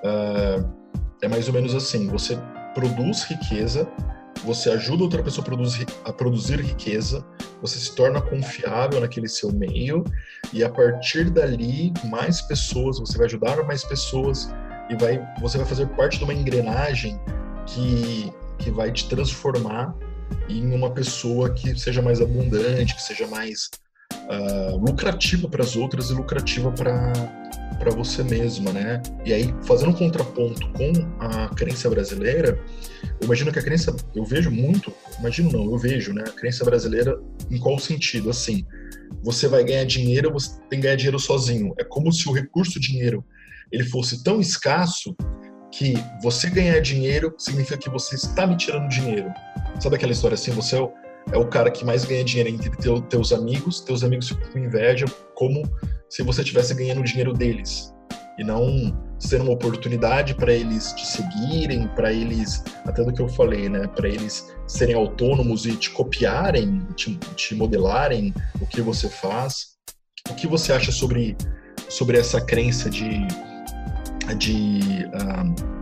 uh, é mais ou menos assim: você produz riqueza, você ajuda outra pessoa a produzir, a produzir riqueza, você se torna confiável naquele seu meio e a partir dali mais pessoas, você vai ajudar mais pessoas e vai, você vai fazer parte de uma engrenagem que, que vai te transformar em uma pessoa que seja mais abundante, que seja mais uh, lucrativa para as outras e lucrativa para você mesma, né? E aí, fazendo um contraponto com a crença brasileira, eu imagino que a crença, eu vejo muito, imagino não, eu vejo, né? A crença brasileira em qual sentido? Assim, você vai ganhar dinheiro, você tem que ganhar dinheiro sozinho. É como se o recurso dinheiro ele fosse tão escasso que você ganhar dinheiro significa que você está me tirando dinheiro. Sabe aquela história assim? Você é é o cara que mais ganha dinheiro entre teu, teus amigos, teus amigos ficam com inveja, como se você estivesse ganhando o dinheiro deles. E não ser uma oportunidade para eles te seguirem, para eles, até do que eu falei, né? Para eles serem autônomos e te copiarem, te, te modelarem o que você faz. O que você acha sobre, sobre essa crença de, de uh,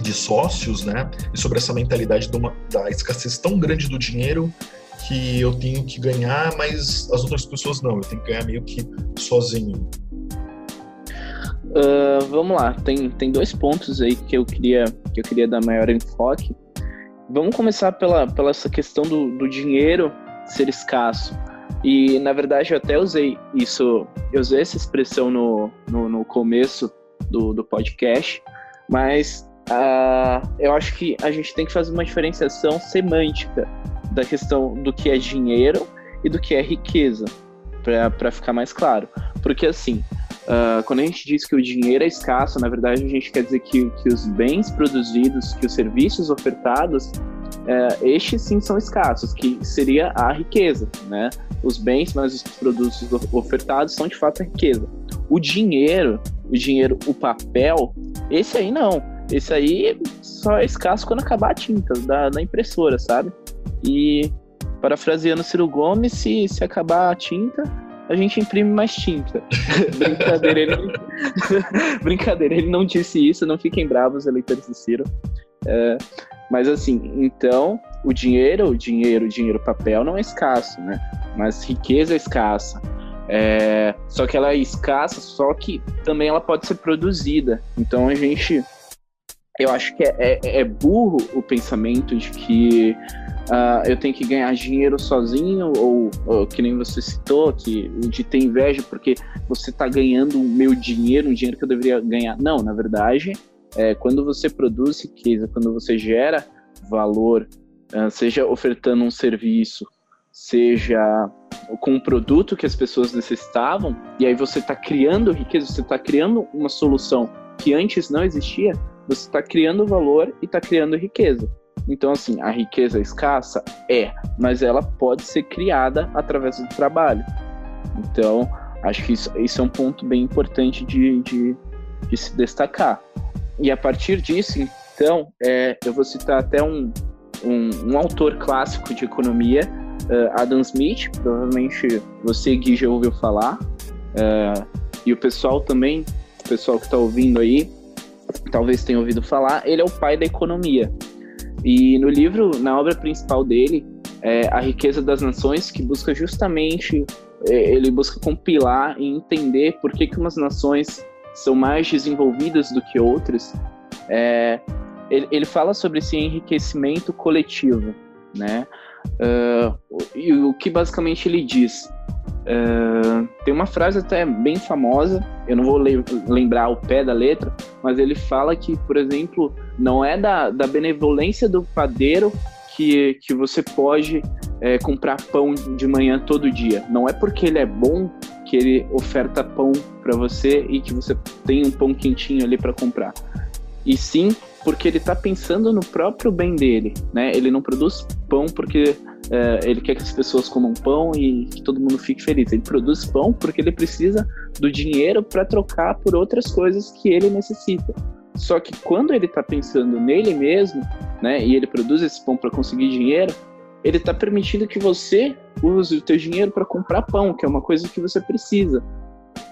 de sócios, né? E sobre essa mentalidade uma, da escassez tão grande do dinheiro que eu tenho que ganhar, mas as outras pessoas não, eu tenho que ganhar meio que sozinho. Uh, vamos lá, tem, tem dois pontos aí que eu queria que eu queria dar maior enfoque. Vamos começar pela, pela essa questão do, do dinheiro ser escasso. E na verdade eu até usei isso, eu usei essa expressão no, no, no começo do, do podcast, mas Uh, eu acho que a gente tem que fazer uma diferenciação semântica da questão do que é dinheiro e do que é riqueza, para ficar mais claro. Porque, assim, uh, quando a gente diz que o dinheiro é escasso, na verdade a gente quer dizer que, que os bens produzidos, que os serviços ofertados, uh, estes sim são escassos, que seria a riqueza, né? Os bens, mas os produtos ofertados são de fato a riqueza. O dinheiro, o dinheiro, o papel, esse aí não esse aí só é escasso quando acabar a tinta da, da impressora, sabe? E parafraseando Ciro Gomes, se, se acabar a tinta, a gente imprime mais tinta. Brincadeira, ele... Brincadeira, ele não disse isso, não fiquem bravos, eleitores do Ciro. É, mas assim, então, o dinheiro, o dinheiro, o dinheiro papel não é escasso, né? Mas riqueza é escassa. É, só que ela é escassa, só que também ela pode ser produzida. Então a gente eu acho que é, é, é burro o pensamento de que uh, eu tenho que ganhar dinheiro sozinho, ou, ou, que nem você citou, que de ter inveja porque você está ganhando o meu dinheiro, um dinheiro que eu deveria ganhar. Não, na verdade, é, quando você produz riqueza, quando você gera valor, uh, seja ofertando um serviço, seja com um produto que as pessoas necessitavam, e aí você está criando riqueza, você está criando uma solução que antes não existia, você está criando valor e está criando riqueza. Então, assim, a riqueza escassa? É, mas ela pode ser criada através do trabalho. Então, acho que isso, isso é um ponto bem importante de, de, de se destacar. E a partir disso, então, é, eu vou citar até um, um, um autor clássico de economia, uh, Adam Smith, provavelmente você, Gui, já ouviu falar, uh, e o pessoal também, o pessoal que está ouvindo aí, talvez tenha ouvido falar, ele é o pai da economia. E no livro, na obra principal dele, é A Riqueza das Nações, que busca justamente, é, ele busca compilar e entender por que, que umas nações são mais desenvolvidas do que outras. É, ele, ele fala sobre esse enriquecimento coletivo, né? Uh, e o que basicamente ele diz? Uh, tem uma frase até bem famosa, eu não vou le lembrar o pé da letra, mas ele fala que, por exemplo, não é da, da benevolência do padeiro que, que você pode é, comprar pão de manhã todo dia. Não é porque ele é bom que ele oferta pão para você e que você tem um pão quentinho ali para comprar. E sim porque ele está pensando no próprio bem dele, né? Ele não produz pão porque é, ele quer que as pessoas comam pão e que todo mundo fique feliz. Ele produz pão porque ele precisa do dinheiro para trocar por outras coisas que ele necessita. Só que quando ele está pensando nele mesmo, né, e ele produz esse pão para conseguir dinheiro, ele está permitindo que você use o teu dinheiro para comprar pão, que é uma coisa que você precisa.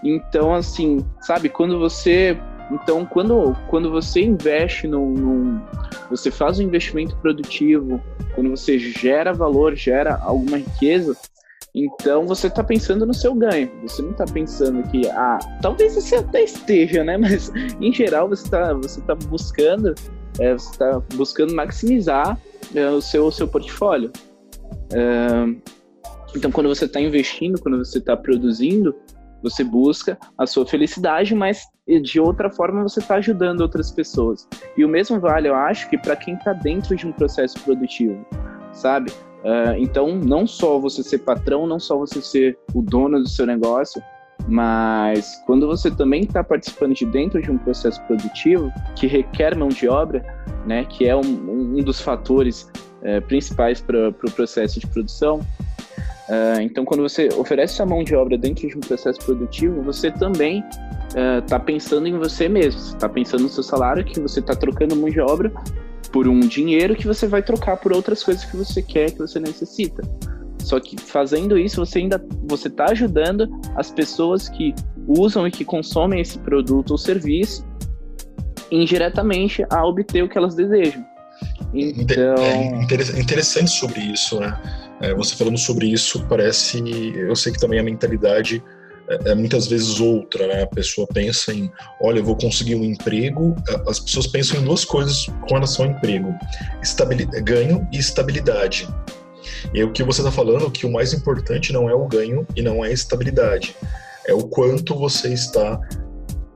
Então, assim, sabe, quando você então, quando, quando você investe num, num, Você faz um investimento produtivo, quando você gera valor, gera alguma riqueza, então você está pensando no seu ganho. Você não está pensando que, ah, talvez você até esteja, né? Mas em geral você está você tá buscando, é, você está buscando maximizar é, o, seu, o seu portfólio. É, então, quando você está investindo, quando você está produzindo, você busca a sua felicidade, mas de outra forma você está ajudando outras pessoas. E o mesmo vale, eu acho, que para quem está dentro de um processo produtivo, sabe? Uh, então, não só você ser patrão, não só você ser o dono do seu negócio, mas quando você também está participando de dentro de um processo produtivo que requer mão de obra, né, que é um, um dos fatores uh, principais para o pro processo de produção, Uh, então, quando você oferece sua mão de obra dentro de um processo produtivo, você também está uh, pensando em você mesmo. está pensando no seu salário, que você está trocando mão de obra por um dinheiro que você vai trocar por outras coisas que você quer, que você necessita. Só que fazendo isso, você ainda você está ajudando as pessoas que usam e que consomem esse produto ou serviço indiretamente a obter o que elas desejam. Então... É interessante sobre isso, né? É, você falando sobre isso, parece. Eu sei que também a mentalidade é, é, muitas vezes outra, né? A pessoa pensa em, olha, eu vou conseguir um emprego. As pessoas pensam em duas coisas com relação ao emprego: ganho e estabilidade. E o que você está falando, que o mais importante não é o ganho e não é a estabilidade, é o quanto você está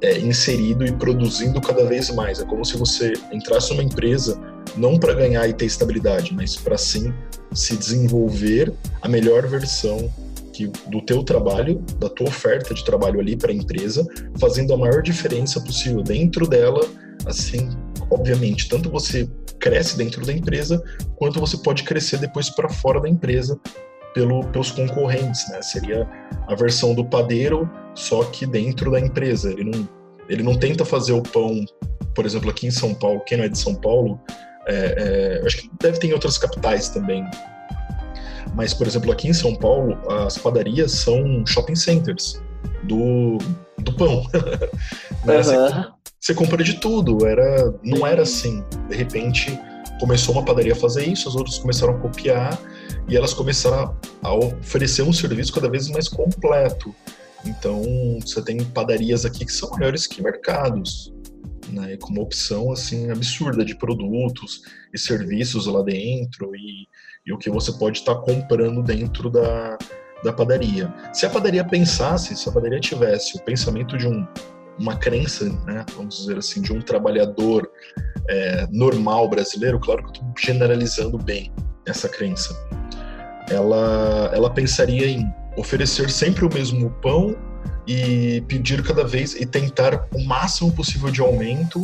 é, inserido e produzindo cada vez mais. É como se você entrasse numa empresa não para ganhar e ter estabilidade, mas para sim se desenvolver a melhor versão que, do teu trabalho, da tua oferta de trabalho ali para a empresa, fazendo a maior diferença possível dentro dela, assim, obviamente, tanto você cresce dentro da empresa, quanto você pode crescer depois para fora da empresa pelo, pelos concorrentes, né? Seria a versão do padeiro, só que dentro da empresa. Ele não, ele não tenta fazer o pão, por exemplo, aqui em São Paulo, quem não é de São Paulo, é, é, acho que deve ter em outras capitais também. Mas, por exemplo, aqui em São Paulo, as padarias são shopping centers do, do pão. né? uhum. você, você, compra de tudo. Era, não era assim. De repente, começou uma padaria a fazer isso, as outras começaram a copiar e elas começaram a oferecer um serviço cada vez mais completo. Então, você tem padarias aqui que são maiores que mercados. Né, com uma opção assim absurda de produtos e serviços lá dentro e, e o que você pode estar tá comprando dentro da, da padaria. Se a padaria pensasse, se a padaria tivesse o pensamento de um, uma crença, né, vamos dizer assim, de um trabalhador é, normal brasileiro, claro que eu estou generalizando bem essa crença, ela, ela pensaria em oferecer sempre o mesmo pão e pedir cada vez e tentar o máximo possível de aumento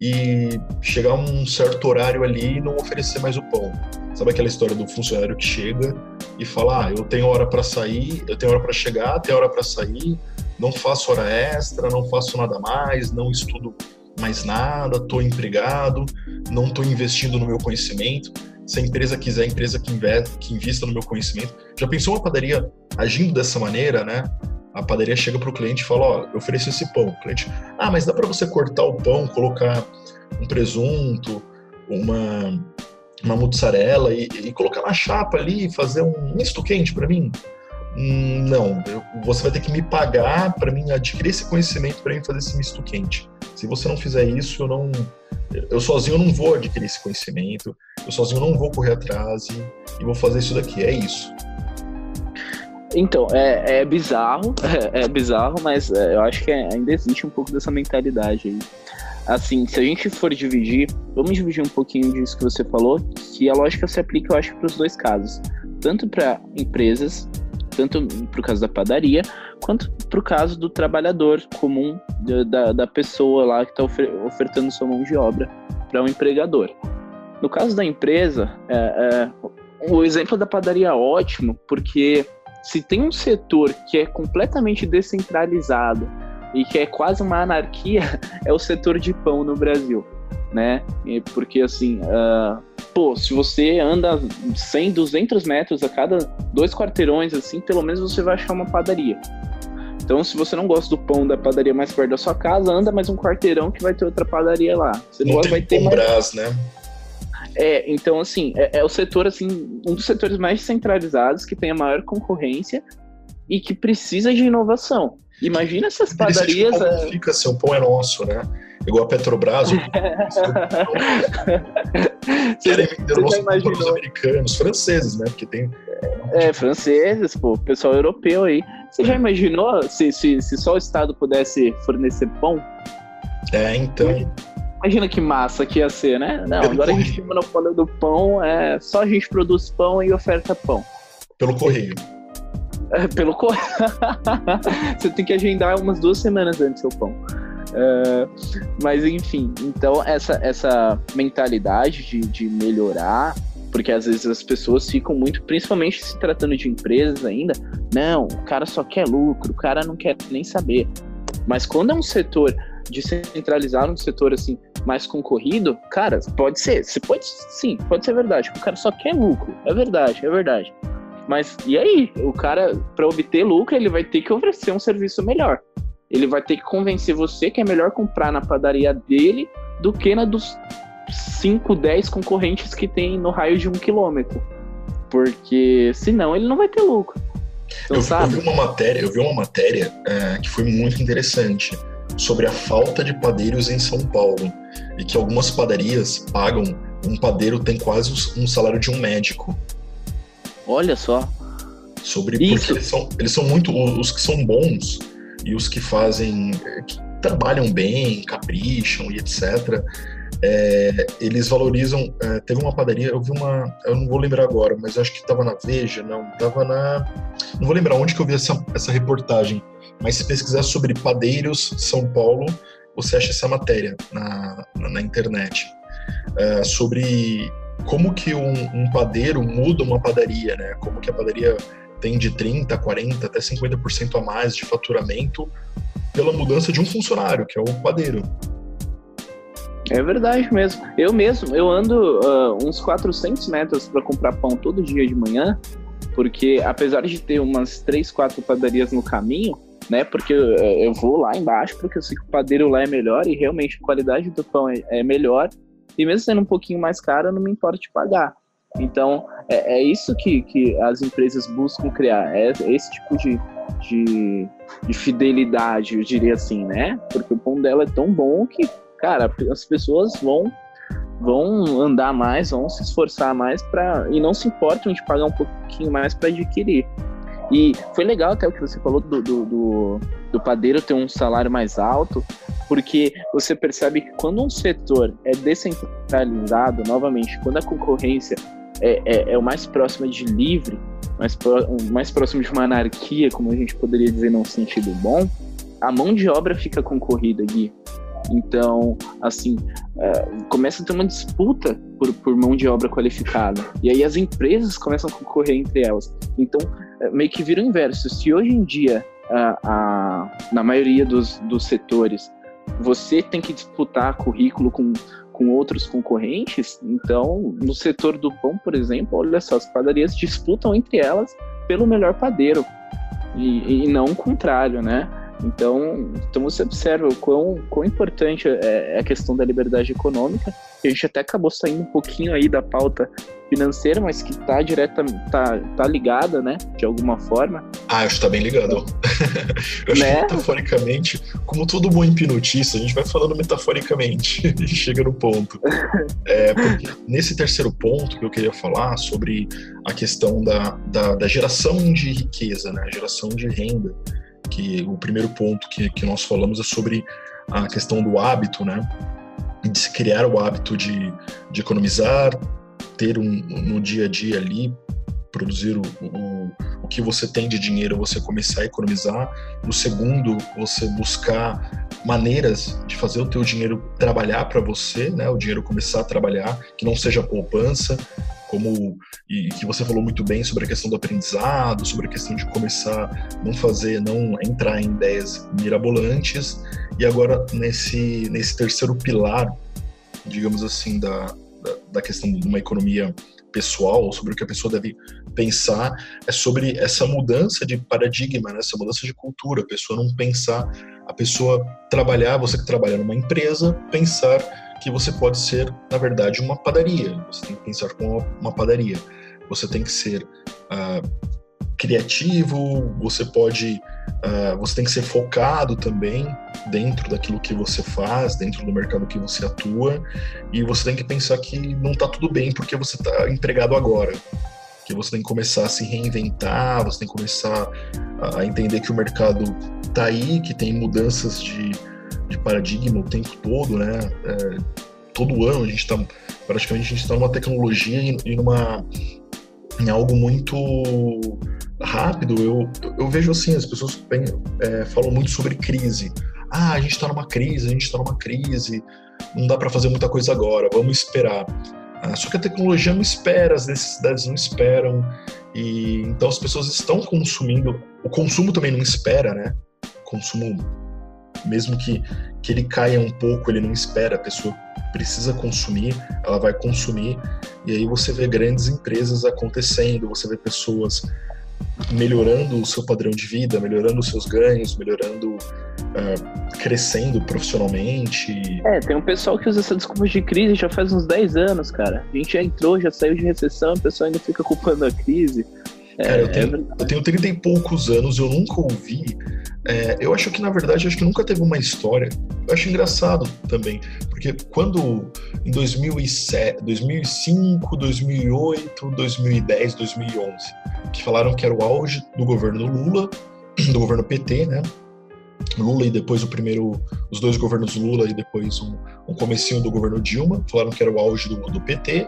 e chegar a um certo horário ali e não oferecer mais o pão. Sabe aquela história do funcionário que chega e fala: ah, eu tenho hora para sair, eu tenho hora para chegar, tenho hora para sair, não faço hora extra, não faço nada mais, não estudo mais nada, estou empregado, não estou investindo no meu conhecimento. Se a empresa quiser, a empresa que, investe, que invista no meu conhecimento. Já pensou uma padaria agindo dessa maneira, né? A padaria chega para o cliente e fala: Ó, eu ofereço esse pão. O cliente, ah, mas dá para você cortar o pão, colocar um presunto, uma, uma mozzarella e, e colocar na chapa ali e fazer um misto quente para mim? Hum, não, eu, você vai ter que me pagar para mim adquirir esse conhecimento para mim fazer esse misto quente. Se você não fizer isso, eu não, eu sozinho não vou adquirir esse conhecimento, eu sozinho não vou correr atrás e, e vou fazer isso daqui. É isso. Então, é, é bizarro, é, é bizarro, mas é, eu acho que ainda existe um pouco dessa mentalidade aí. Assim, se a gente for dividir, vamos dividir um pouquinho disso que você falou, que a lógica se aplica, eu acho, para os dois casos. Tanto para empresas, tanto para o caso da padaria, quanto para o caso do trabalhador comum, da, da pessoa lá que está ofertando sua mão de obra para um empregador. No caso da empresa, é, é, o exemplo da padaria é ótimo, porque se tem um setor que é completamente descentralizado e que é quase uma anarquia, é o setor de pão no Brasil, né? Porque assim, uh, pô, se você anda 100, 200 metros a cada dois quarteirões, assim, pelo menos você vai achar uma padaria. Então, se você não gosta do pão da padaria mais perto da sua casa, anda mais um quarteirão que vai ter outra padaria lá. Você não, não vai ter mais... Brás, né? É, então, assim, é, é, o setor, assim, um dos setores mais centralizados, que tem a maior concorrência e que precisa de inovação. Imagina essas padarias. Como é... fica, seu pão é nosso, né? Igual a Petrobras. Querem vender o nosso para os americanos, franceses, né? Porque tem. É, franceses, pô, pessoal europeu aí. Você já imaginou se, se, se só o Estado pudesse fornecer pão? É, então. Imagina que massa que ia ser, né? Não, agora a gente tem o monopólio do pão, é, só a gente produz pão e oferta pão. Pelo correio. É, pelo correio. Você tem que agendar umas duas semanas antes seu pão. É, mas enfim, então essa, essa mentalidade de, de melhorar, porque às vezes as pessoas ficam muito, principalmente se tratando de empresas ainda, não, o cara só quer lucro, o cara não quer nem saber. Mas quando é um setor descentralizar um setor assim mais concorrido, cara, pode ser. Você pode, sim, pode ser verdade. O cara só quer lucro. É verdade, é verdade. Mas e aí? O cara, para obter lucro, ele vai ter que oferecer um serviço melhor. Ele vai ter que convencer você que é melhor comprar na padaria dele do que na dos 5, 10 concorrentes que tem no raio de um quilômetro. Porque senão ele não vai ter lucro. Então, eu, vi, eu, vi, uma matéria, eu vi uma matéria é, que foi muito interessante sobre a falta de padeiros em São Paulo e que algumas padarias pagam um padeiro tem quase um salário de um médico. Olha só. Sobre Isso. porque eles são, eles são muito os que são bons e os que fazem que trabalham bem, capricham e etc. É, eles valorizam. É, teve uma padaria, eu vi uma, eu não vou lembrar agora, mas acho que estava na Veja, não, estava na, não vou lembrar onde que eu vi essa, essa reportagem mas se pesquisar sobre padeiros São Paulo, você acha essa matéria na, na, na internet. Uh, sobre como que um, um, padeiro muda uma padaria, né? Como que a padaria tem de 30, 40, até 50% a mais de faturamento pela mudança de um funcionário, que é o padeiro. É verdade mesmo. Eu mesmo, eu ando uh, uns 400 metros para comprar pão todo dia de manhã, porque apesar de ter umas 3, 4 padarias no caminho, né? Porque eu vou lá embaixo porque eu sei que o padeiro lá é melhor e realmente a qualidade do pão é, é melhor. E mesmo sendo um pouquinho mais caro, eu não me importo de pagar. Então, é, é isso que, que as empresas buscam criar, é esse tipo de, de, de, fidelidade, eu diria assim, né? Porque o pão dela é tão bom que, cara, as pessoas vão vão andar mais, vão se esforçar mais para e não se importam de pagar um pouquinho mais para adquirir. E foi legal até o que você falou do, do, do, do, padeiro ter um salário mais alto, porque você percebe que quando um setor é descentralizado, novamente, quando a concorrência é, é, é o mais próximo de livre, mais, pro, mais próximo de uma anarquia, como a gente poderia dizer num sentido bom, a mão de obra fica concorrida, Gui. Então, assim, é, começa a ter uma disputa por, por mão de obra qualificada. E aí as empresas começam a concorrer entre elas. Então, é, meio que vira o inverso. Se hoje em dia, na maioria dos, dos setores, você tem que disputar currículo com, com outros concorrentes, então, no setor do pão, por exemplo, olha só, as padarias disputam entre elas pelo melhor padeiro. E, e não o contrário, né? Então, então você observa o quão, quão importante é, é a questão da liberdade econômica. A gente até acabou saindo um pouquinho aí da pauta financeira, mas que está direta, tá, tá ligada, né, de alguma forma. Ah, acho que tá bem ligado. eu acho né? que metaforicamente, como todo bom hipnotista, a gente vai falando metaforicamente e chega no ponto. É, porque nesse terceiro ponto que eu queria falar sobre a questão da, da, da geração de riqueza, né, a geração de renda, que o primeiro ponto que, que nós falamos é sobre a questão do hábito, né? De se criar o hábito de, de economizar, ter um, no dia a dia ali, produzir o, o, o que você tem de dinheiro, você começar a economizar. No segundo, você buscar maneiras de fazer o teu dinheiro trabalhar para você, né? O dinheiro começar a trabalhar, que não seja poupança, como e que você falou muito bem sobre a questão do aprendizado, sobre a questão de começar não fazer, não entrar em ideias mirabolantes. E agora nesse nesse terceiro pilar, digamos assim, da, da, da questão de uma economia pessoal, sobre o que a pessoa deve pensar, é sobre essa mudança de paradigma, né? essa mudança de cultura, a pessoa não pensar, a pessoa trabalhar, você que trabalha numa empresa, pensar que você pode ser, na verdade, uma padaria. Você tem que pensar como uma padaria. Você tem que ser uh, criativo, você pode, uh, você tem que ser focado também dentro daquilo que você faz, dentro do mercado que você atua, e você tem que pensar que não está tudo bem porque você está empregado agora. Que você tem que começar a se reinventar, você tem que começar a entender que o mercado está aí, que tem mudanças de, de paradigma o tempo todo, né? É, todo ano a gente está praticamente a gente está numa tecnologia e numa em algo muito rápido. Eu, eu vejo assim as pessoas bem, é, falam muito sobre crise. Ah, a gente está numa crise, a gente está numa crise, não dá para fazer muita coisa agora, vamos esperar. Ah, só que a tecnologia não espera, as necessidades não esperam, e então as pessoas estão consumindo. O consumo também não espera, né? O consumo mesmo que, que ele caia um pouco, ele não espera, a pessoa precisa consumir, ela vai consumir, e aí você vê grandes empresas acontecendo, você vê pessoas melhorando o seu padrão de vida, melhorando os seus ganhos, melhorando, uh, crescendo profissionalmente. É, tem um pessoal que usa essa desculpa de crise já faz uns 10 anos, cara. A gente já entrou, já saiu de recessão, o pessoal ainda fica culpando a crise. Cara, eu, é, tenho, é eu tenho 30 e poucos anos, eu nunca ouvi. É, eu acho que, na verdade, acho que nunca teve uma história. Eu acho engraçado também, porque quando em 2007, 2005, 2008, 2010, 2011, que falaram que era o auge do governo Lula, do governo PT, né? Lula e depois o primeiro, os dois governos Lula e depois um, um comecinho do governo Dilma, falaram que era o auge do, do PT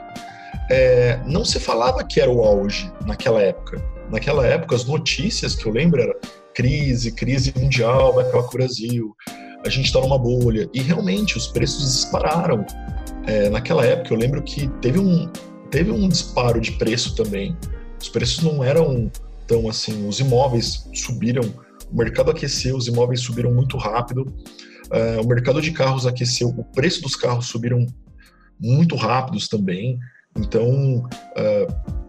é, não se falava que era o auge naquela época. Naquela época, as notícias que eu lembro era crise, crise mundial, vai com o Brasil, a gente está numa bolha. E realmente, os preços dispararam. É, naquela época, eu lembro que teve um, teve um disparo de preço também. Os preços não eram tão assim, os imóveis subiram, o mercado aqueceu, os imóveis subiram muito rápido, uh, o mercado de carros aqueceu, o preço dos carros subiram muito rápidos também. Então, uh,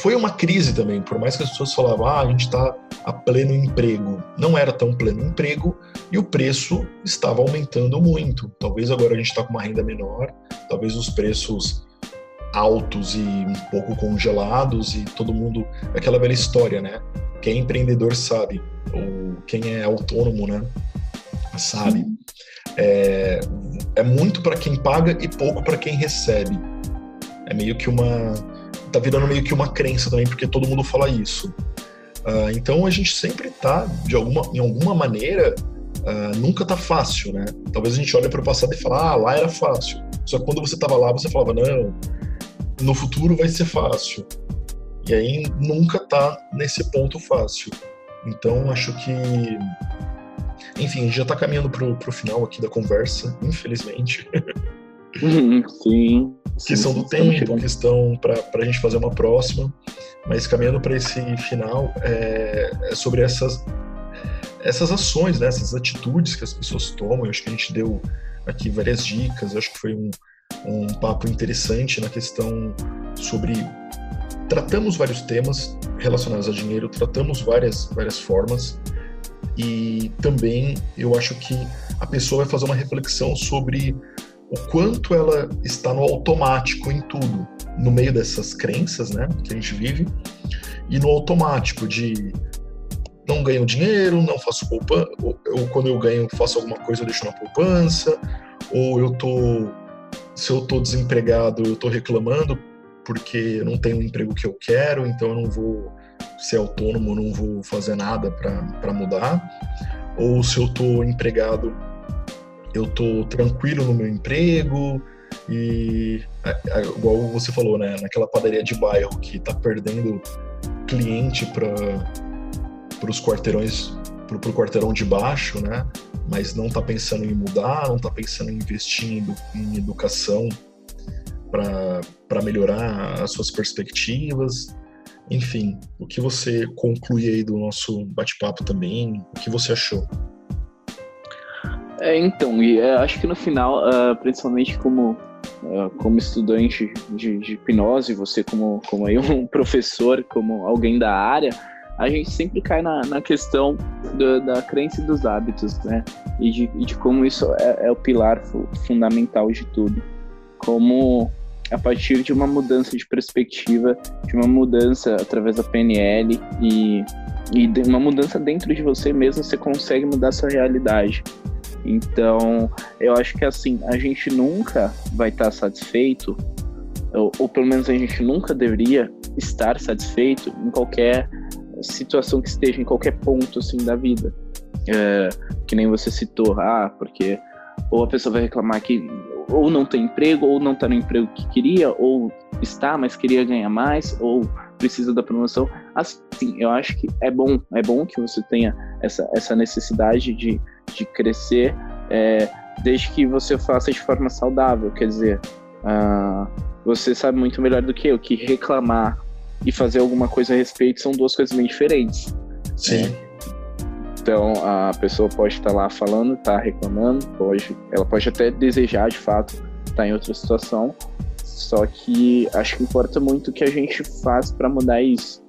foi uma crise também, por mais que as pessoas falavam, ah, a gente está a pleno emprego. Não era tão pleno emprego e o preço estava aumentando muito. Talvez agora a gente está com uma renda menor, talvez os preços altos e um pouco congelados e todo mundo. Aquela velha história, né? Quem é empreendedor sabe, ou quem é autônomo, né? Sabe. É, é muito para quem paga e pouco para quem recebe. É meio que uma tá virando meio que uma crença também, porque todo mundo fala isso. Uh, então a gente sempre tá, de alguma, em alguma maneira, uh, nunca tá fácil, né? Talvez a gente olhe para o passado e fale, ah, lá era fácil. Só que quando você tava lá, você falava, não, no futuro vai ser fácil. E aí nunca tá nesse ponto fácil. Então acho que. Enfim, já tá caminhando pro, pro final aqui da conversa, infelizmente. Uhum, sim. Questão do tempo, questão para a gente fazer uma próxima. Mas caminhando para esse final, é, é, sobre essas, essas ações, né, essas atitudes que as pessoas tomam. Eu acho que a gente deu aqui várias dicas, eu acho que foi um, um papo interessante na questão sobre. Tratamos vários temas relacionados a dinheiro, tratamos várias, várias formas, e também eu acho que a pessoa vai fazer uma reflexão sobre o quanto ela está no automático em tudo, no meio dessas crenças, né, que a gente vive, e no automático de não ganho dinheiro, não faço poupança, ou, ou quando eu ganho faço alguma coisa eu deixo na poupança, ou eu tô se eu tô desempregado, eu tô reclamando porque eu não tenho o emprego que eu quero, então eu não vou ser autônomo, não vou fazer nada para mudar. Ou se eu tô empregado, eu tô tranquilo no meu emprego e é, é, igual você falou, né, naquela padaria de bairro que tá perdendo cliente para os quarteirões pro, pro quarteirão de baixo, né? Mas não tá pensando em mudar, não tá pensando em investir em, em educação para melhorar as suas perspectivas. Enfim, o que você conclui aí do nosso bate-papo também? O que você achou? É, então, e é, acho que no final, uh, principalmente como, uh, como estudante de, de, hipnose, você como, como aí um professor, como alguém da área, a gente sempre cai na, na questão do, da crença e dos hábitos, né? E de, e de como isso é, é o pilar fundamental de tudo. Como a partir de uma mudança de perspectiva, de uma mudança através da PNL e, e de uma mudança dentro de você mesmo, você consegue mudar sua realidade. Então, eu acho que assim, a gente nunca vai estar satisfeito, ou, ou pelo menos a gente nunca deveria estar satisfeito em qualquer situação que esteja, em qualquer ponto assim da vida. É, que nem você citou, ah, porque ou a pessoa vai reclamar que ou não tem emprego, ou não está no emprego que queria, ou está, mas queria ganhar mais, ou precisa da promoção. Assim, eu acho que é bom, é bom que você tenha essa, essa necessidade de, de crescer, é, desde que você faça de forma saudável. Quer dizer, uh, você sabe muito melhor do que eu que reclamar e fazer alguma coisa a respeito são duas coisas bem diferentes. Sim. Né? Então a pessoa pode estar lá falando, estar tá reclamando, pode, ela pode até desejar de fato estar em outra situação. Só que acho que importa muito o que a gente faz para mudar isso.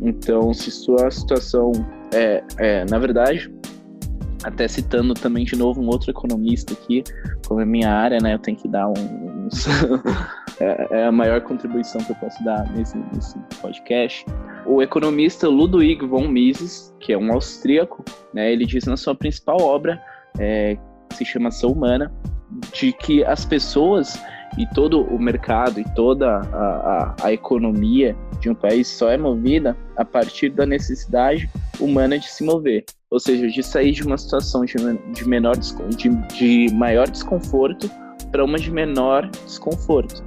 Então, se sua situação é, é, na verdade, até citando também de novo um outro economista aqui, como é minha área, né, eu tenho que dar é, é, a maior contribuição que eu posso dar nesse, nesse podcast. O economista Ludwig von Mises, que é um austríaco, né, ele diz na sua principal obra, é, que se chama Ação Humana, de que as pessoas e todo o mercado e toda a, a, a, economia de um país só é movida a partir da necessidade humana de se mover, ou seja, de sair de uma situação de, de menor de, de maior desconforto para uma de menor desconforto,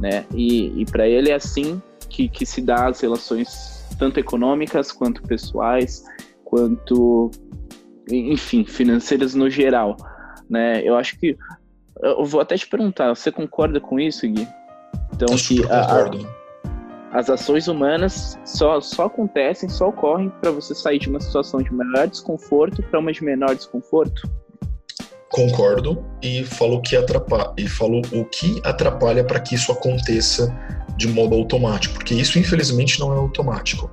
né? E, e para ele é assim que, que se dá as relações tanto econômicas quanto pessoais, quanto, enfim, financeiras no geral, né? Eu acho que eu vou até te perguntar, você concorda com isso, Gui? Então, eu que a, as ações humanas só, só acontecem, só ocorrem para você sair de uma situação de maior desconforto para uma de menor desconforto? Concordo e falo que atrapalha e falo o que atrapalha para que isso aconteça de modo automático, porque isso infelizmente não é automático.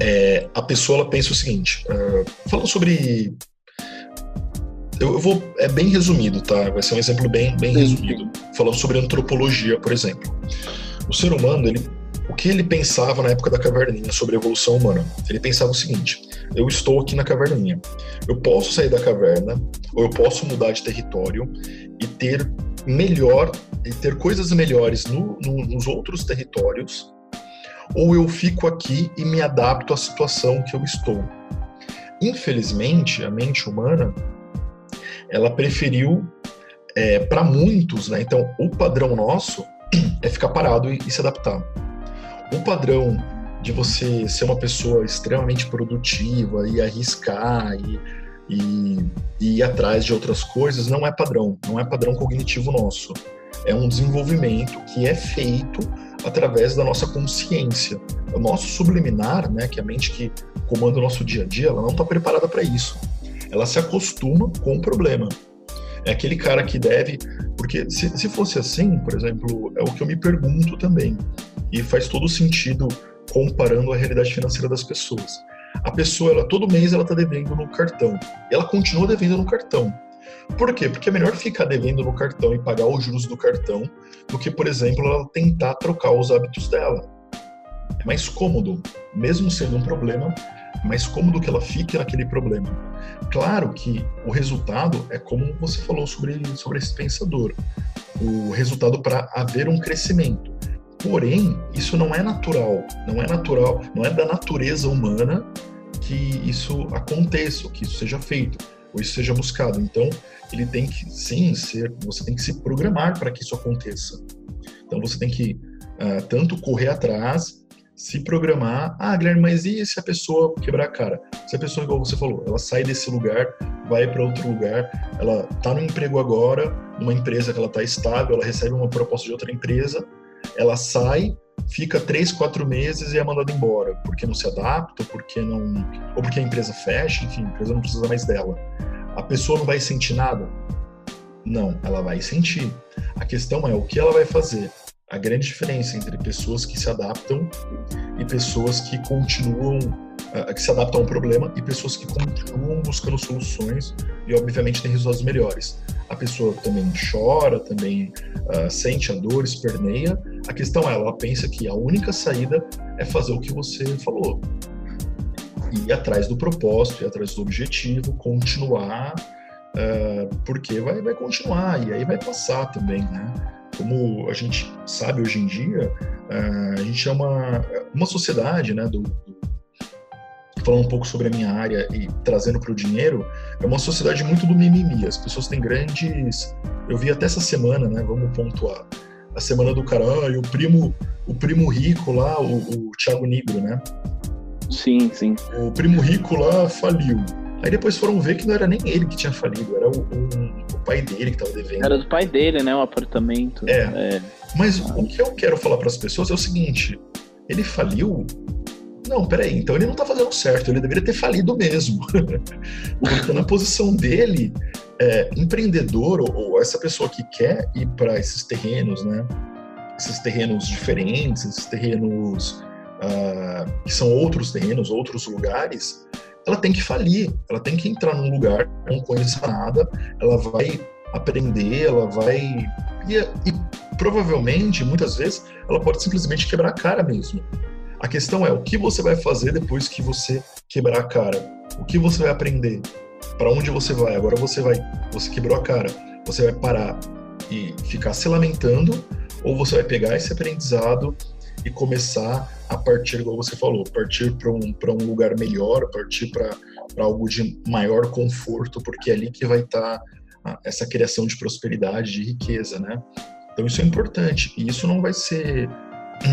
É, a pessoa ela pensa o seguinte, uh, falando sobre eu, eu, vou é bem resumido, tá? Vai ser um exemplo bem bem sim, resumido, sim. falando sobre antropologia, por exemplo. O ser humano ele o que ele pensava na época da caverninha sobre a evolução humana? Ele pensava o seguinte: eu estou aqui na caverninha. Eu posso sair da caverna, ou eu posso mudar de território e ter melhor, e ter coisas melhores no, no, nos outros territórios, ou eu fico aqui e me adapto à situação que eu estou. Infelizmente, a mente humana, ela preferiu, é, para muitos, né? Então, o padrão nosso é ficar parado e, e se adaptar. O padrão de você ser uma pessoa extremamente produtiva e arriscar e, e, e, ir atrás de outras coisas não é padrão, não é padrão cognitivo nosso. É um desenvolvimento que é feito através da nossa consciência. O nosso subliminar, né, que é a mente que comanda o nosso dia a dia, ela não está preparada para isso. Ela se acostuma com o problema. É aquele cara que deve. Porque se, se fosse assim, por exemplo, é o que eu me pergunto também. E faz todo sentido comparando a realidade financeira das pessoas. A pessoa, ela, todo mês, ela está devendo no cartão. E ela continua devendo no cartão. Por quê? Porque é melhor ficar devendo no cartão e pagar os juros do cartão do que, por exemplo, ela tentar trocar os hábitos dela. É mais cômodo, mesmo sendo um problema, mais cômodo que ela fique naquele problema. Claro que o resultado é como você falou sobre, sobre esse pensador o resultado para haver um crescimento. Porém, isso não é natural, não é natural, não é da natureza humana que isso aconteça, que isso seja feito, ou isso seja buscado. Então, ele tem que sim ser, você tem que se programar para que isso aconteça. Então, você tem que uh, tanto correr atrás, se programar. Ah, Guilherme, mas e se a pessoa quebrar a cara? Se a pessoa, igual você falou, ela sai desse lugar, vai para outro lugar, ela está no emprego agora, numa empresa que ela está estável, ela recebe uma proposta de outra empresa, ela sai, fica três, quatro meses e é mandada embora, porque não se adapta, porque não, ou porque a empresa fecha, enfim, a empresa não precisa mais dela. A pessoa não vai sentir nada? Não, ela vai sentir. A questão é o que ela vai fazer. A grande diferença entre pessoas que se adaptam e pessoas que continuam uh, que se adaptam a um problema e pessoas que continuam buscando soluções e obviamente têm resultados melhores. A pessoa também chora, também uh, sente a dor, esperneia. A questão é, ela pensa que a única saída é fazer o que você falou. Ir atrás do propósito, ir atrás do objetivo, continuar, uh, porque vai, vai continuar e aí vai passar também, né? Como a gente sabe hoje em dia, a gente é uma, uma sociedade, né, do, do falando um pouco sobre a minha área e trazendo para o dinheiro, é uma sociedade muito do mimimi. As pessoas têm grandes. Eu vi até essa semana, né? Vamos pontuar. A semana do cara, ah, o primo, o primo rico lá, o, o Thiago Negro, né? Sim, sim. O primo rico lá faliu. Aí depois foram ver que não era nem ele que tinha falido, era o, o, o pai dele que estava devendo. Era do pai dele, né? O apartamento. É. é. Mas ah. o que eu quero falar para as pessoas é o seguinte: ele faliu. Não, peraí, então ele não tá fazendo certo, ele deveria ter falido mesmo. Porque na posição dele, é, empreendedor ou, ou essa pessoa que quer ir para esses terrenos, né? Esses terrenos diferentes, esses terrenos uh, que são outros terrenos, outros lugares, ela tem que falir, ela tem que entrar num lugar não conheça nada, ela vai aprender, ela vai. E, e, provavelmente, muitas vezes, ela pode simplesmente quebrar a cara mesmo. A questão é o que você vai fazer depois que você quebrar a cara? O que você vai aprender? Para onde você vai? Agora você vai, você quebrou a cara, você vai parar e ficar se lamentando, ou você vai pegar esse aprendizado e começar a partir, como você falou, partir para um, um lugar melhor, partir para algo de maior conforto, porque é ali que vai estar tá essa criação de prosperidade, de riqueza, né? Então isso é importante e isso não vai ser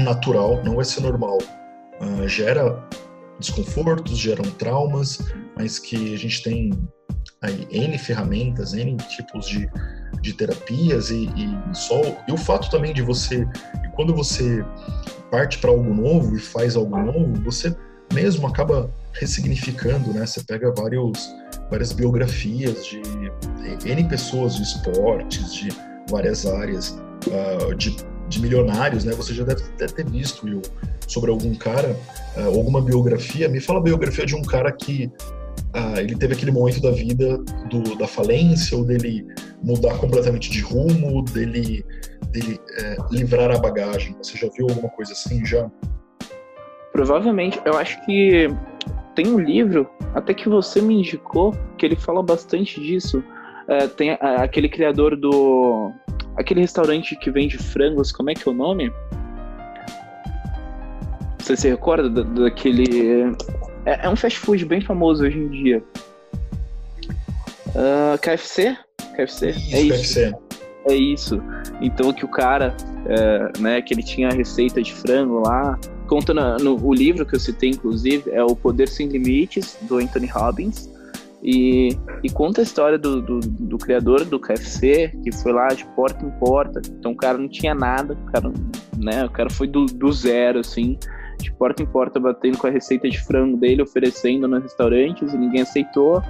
natural, não vai ser normal. Uh, gera desconfortos, geram traumas, mas que a gente tem aí N ferramentas, N tipos de, de terapias e, e só e o fato também de você quando você parte para algo novo e faz algo novo, você mesmo acaba ressignificando, né? Você pega vários, várias biografias de, N pessoas de esportes, de várias áreas, uh, de, de, milionários, né? Você já deve até ter visto, Will, sobre algum cara, uh, alguma biografia. Me fala a biografia de um cara que uh, ele teve aquele momento da vida do, da falência, ou dele mudar completamente de rumo, dele dele é, livrar a bagagem? Você já viu alguma coisa assim já? Provavelmente, eu acho que tem um livro, até que você me indicou, que ele fala bastante disso. Uh, tem uh, aquele criador do. Aquele restaurante que vende frangos, como é que é o nome? Você se recorda da, daquele. É, é, um fast food bem famoso hoje em dia. Uh, KFC? KFC? Isso, é isso. KFC. É isso. Então que o cara, é, né, que ele tinha a receita de frango lá, conta na, no o livro que eu citei, inclusive, é O Poder Sem Limites, do Anthony Robbins. E, e conta a história do, do, do, criador do KFC, que foi lá de porta em porta. Então o cara não tinha nada, o cara, né, o cara foi do, do zero, assim, de porta em porta, batendo com a receita de frango dele, oferecendo nos restaurantes, e ninguém aceitou.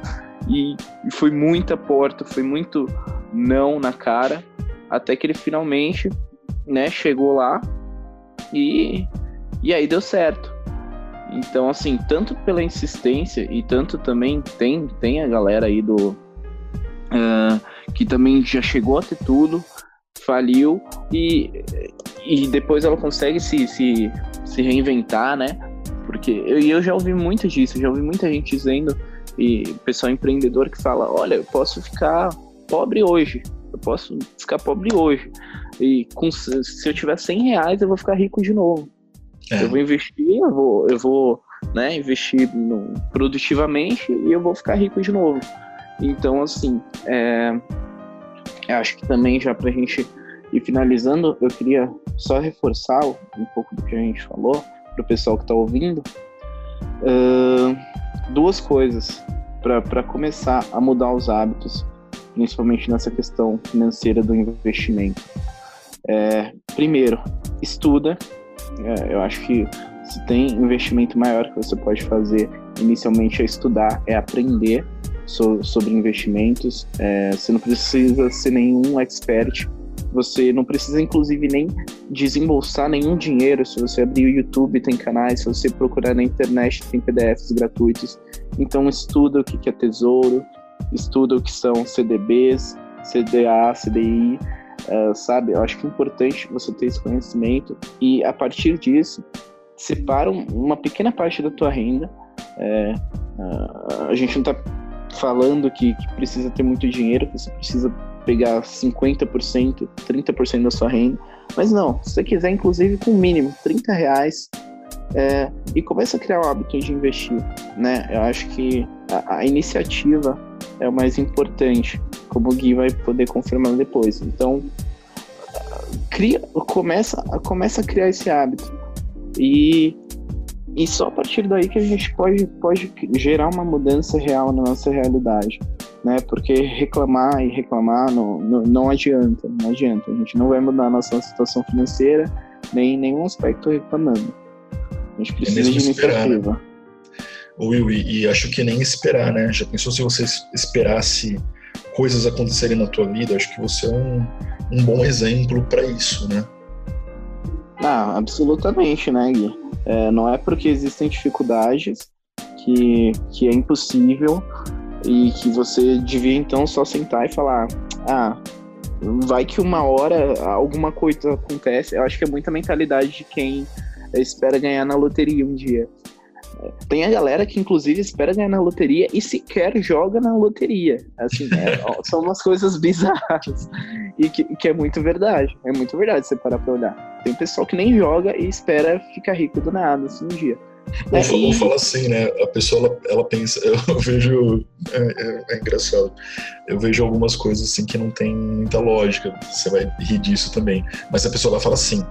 E, foi muita porta, foi muito não na cara, até que ele finalmente, né, chegou lá e, e aí deu certo. Então, assim, tanto pela insistência e tanto também tem, tem a galera aí do. Uh, que também já chegou a ter tudo, faliu e, e depois ela consegue se, se, se reinventar, né? Porque eu, eu já ouvi muito disso, já ouvi muita gente dizendo, e pessoal empreendedor que fala: olha, eu posso ficar pobre hoje, eu posso ficar pobre hoje. E com, se eu tiver 100 reais, eu vou ficar rico de novo. É. Eu vou investir, eu vou, eu vou né, investir no, produtivamente e eu vou ficar rico de novo. Então, assim, é, acho que também já para a gente ir finalizando, eu queria só reforçar um pouco do que a gente falou para o pessoal que está ouvindo. Uh, duas coisas para começar a mudar os hábitos, principalmente nessa questão financeira do investimento. É, primeiro, estuda, é, eu acho que se tem investimento maior que você pode fazer inicialmente é estudar, é aprender so, sobre investimentos. É, você não precisa ser nenhum expert, você não precisa inclusive nem desembolsar nenhum dinheiro. Se você abrir o YouTube, tem canais, se você procurar na internet, tem PDFs gratuitos. Então estuda o que é tesouro, estuda o que são CDBs, CDA, CDI, Uh, sabe? Eu acho que é importante você ter esse conhecimento e a partir disso separa uma pequena parte da tua renda. É, uh, a gente não está falando que, que, precisa ter muito dinheiro, que você precisa pegar 50%, 30% da sua renda, mas não, se você quiser, inclusive com o mínimo 30 reais, é, e começa a criar o hábito de investir, né? Eu acho que a, a iniciativa é o mais importante como o Gui vai poder confirmar depois. Então, cria, começa, começa a criar esse hábito. E, e só a partir daí que a gente pode, pode gerar uma mudança real na nossa realidade. Né? Porque reclamar e reclamar não, não, não adianta, não adianta. A gente não vai mudar a nossa situação financeira, nem nenhum aspecto reclamando. A gente precisa é de iniciativa. Né? Will, e, e acho que nem esperar, né? Já pensou se você esperasse coisas acontecerem na tua vida, acho que você é um, um bom exemplo para isso, né? Ah, absolutamente, né, Gui? É, não é porque existem dificuldades que, que é impossível e que você devia então só sentar e falar: ah, vai que uma hora alguma coisa acontece. Eu acho que é muita mentalidade de quem espera ganhar na loteria um dia. Tem a galera que, inclusive, espera ganhar na loteria e sequer joga na loteria. Assim, é, são umas coisas bizarras. E que, que, é muito verdade. É muito verdade você parar pra olhar. Tem pessoal que nem joga e espera ficar rico do nada, assim, um dia. E... falar assim, né? A pessoa, ela, ela pensa... Eu vejo... É, é, é, engraçado. Eu vejo algumas coisas, assim, que não tem muita lógica. Você vai rir disso também. Mas a pessoa vai falar assim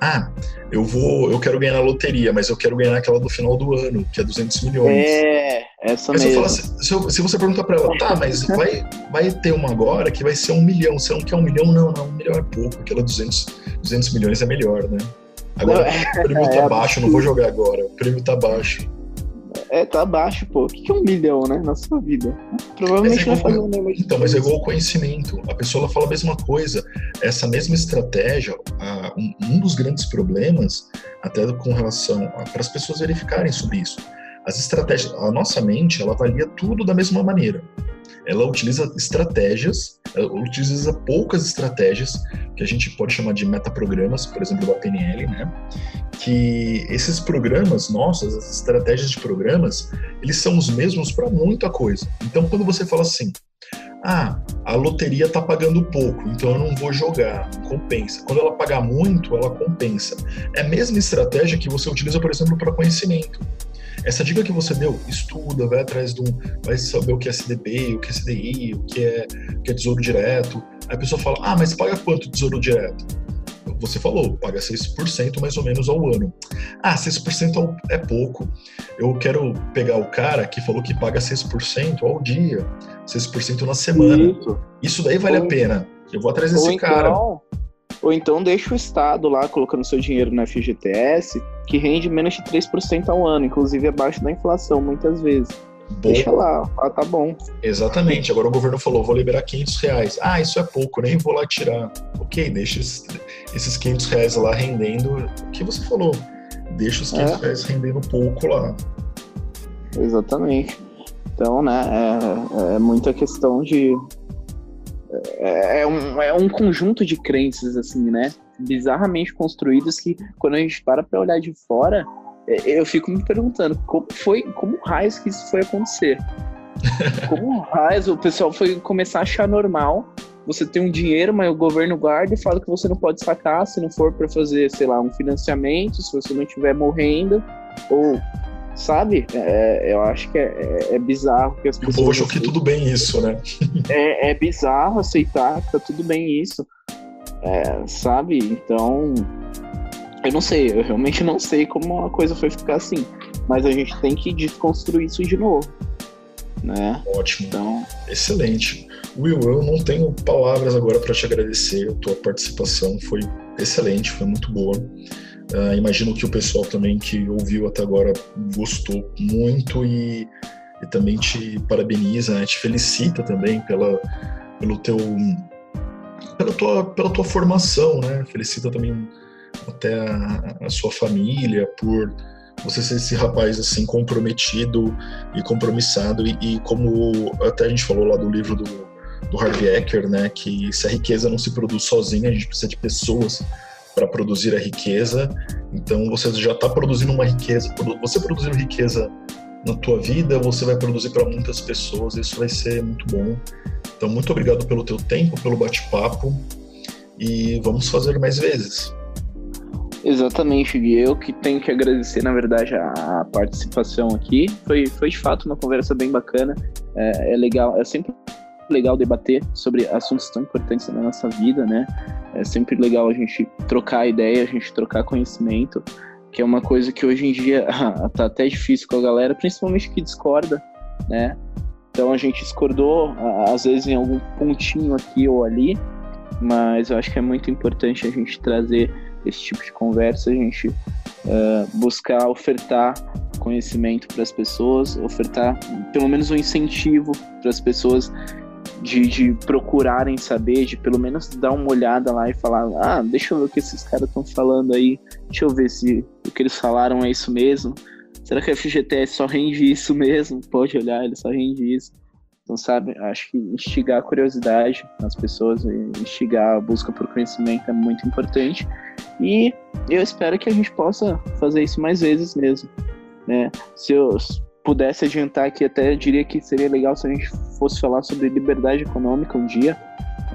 ah, eu vou, eu quero ganhar na loteria, mas eu quero ganhar aquela do final do ano, que é 200 milhões. É, essa mas mesmo. Assim, se, eu, se, você perguntar para ela, tá, mas vai, vai ter uma agora que vai ser um milhão, você não quer um milhão? Não, não, um milhão é pouco, aquela 200, 200 milhões é melhor, né? Agora, não, o prêmio tá é, baixo, não vou jogar agora, o prêmio tá baixo. É, tá baixo, pô. O que é um milhão, né? Na sua vida. Provavelmente é vai fazer um Então, mas é igual o conhecimento. A pessoa fala a mesma coisa. Essa mesma estratégia, um, um dos grandes problemas, até com relação para as pessoas verificarem sobre isso. As estratégias, a nossa mente, ela avalia tudo da mesma maneira. Ela utiliza estratégias, ela utiliza poucas estratégias, que a gente pode chamar de metaprogramas, por exemplo, da PNL, né? Que esses programas nossos, as estratégias de programas, eles são os mesmos para muita coisa. Então, quando você fala assim, ah, a loteria está pagando pouco, então eu não vou jogar, compensa. Quando ela pagar muito, ela compensa. É a mesma estratégia que você utiliza, por exemplo, para conhecimento. Essa dica que você deu, estuda, vai atrás de um. vai saber o que é CDB, o que é CDI, o que é, o que é tesouro direto. Aí a pessoa fala, ah, mas paga quanto tesouro direto? Você falou, paga 6% mais ou menos ao ano. Ah, 6% é pouco. Eu quero pegar o cara que falou que paga 6% ao dia, 6% na semana. Isso, Isso daí vale ou, a pena. Eu vou atrás desse cara. Ou então deixa o Estado lá colocando seu dinheiro na FGTS, que rende menos de 3% ao ano, inclusive abaixo da inflação, muitas vezes. Deixa lá, ah, tá bom. Exatamente. Agora o governo falou, vou liberar 500 reais. Ah, isso é pouco, nem vou lá tirar. Ok, deixa esses 500 reais lá rendendo. O que você falou? Deixa os 500 é. reais rendendo pouco lá. Exatamente. Então, né, é, é muita questão de é, é, um, é um conjunto de crenças, assim, né? Bizarramente construídos que, quando a gente para pra olhar de fora, é, eu fico me perguntando como foi, como raios que isso foi acontecer? Como raios o pessoal foi começar a achar normal você ter um dinheiro, mas o governo guarda e fala que você não pode sacar se não for para fazer, sei lá, um financiamento, se você não estiver morrendo, ou sabe? É, eu acho que é, é, é, bizarro que as pessoas. O povo achou que tudo bem isso, né? é, é bizarro aceitar que tá tudo bem isso, é, sabe? Então, eu não sei, eu realmente não sei como a coisa foi ficar assim, mas a gente tem que desconstruir isso de novo, né? Ótimo. Então, excelente. Will, eu não tenho palavras agora para te agradecer. A tua participação foi excelente, foi muito boa. Uh, imagino que o pessoal também que ouviu até agora gostou muito e, e também te parabeniza, né? te felicita também pela, pelo teu, pela, tua, pela tua formação, né? Felicita também até a, a sua família por você ser esse rapaz assim comprometido e compromissado e, e, como até a gente falou lá do livro do, do Harvey Ecker, né, que se a riqueza não se produz sozinha, a gente precisa de pessoas para produzir a riqueza. Então você já está produzindo uma riqueza. Você produzindo riqueza na tua vida, você vai produzir para muitas pessoas. Isso vai ser muito bom. Então muito obrigado pelo teu tempo, pelo bate-papo e vamos fazer mais vezes. Exatamente, Gui. Eu que tenho que agradecer, na verdade, a participação aqui. Foi, foi de fato uma conversa bem bacana. É, é legal, é sempre legal debater sobre assuntos tão importantes na nossa vida, né? É sempre legal a gente trocar ideia, a gente trocar conhecimento, que é uma coisa que hoje em dia tá até difícil com a galera, principalmente que discorda, né? Então a gente discordou, às vezes em algum pontinho aqui ou ali, mas eu acho que é muito importante a gente trazer esse tipo de conversa, a gente uh, buscar ofertar conhecimento para as pessoas, ofertar pelo menos um incentivo para as pessoas de, de procurarem saber, de pelo menos dar uma olhada lá e falar: ah, deixa eu ver o que esses caras estão falando aí, deixa eu ver se o que eles falaram é isso mesmo. Será que a FGTS só rende isso mesmo? Pode olhar, ele só rende isso. Então, sabe, acho que instigar a curiosidade nas pessoas, instigar a busca por conhecimento é muito importante. E eu espero que a gente possa fazer isso mais vezes mesmo. Né? Se eu, pudesse adiantar aqui, até diria que seria legal se a gente fosse falar sobre liberdade econômica um dia.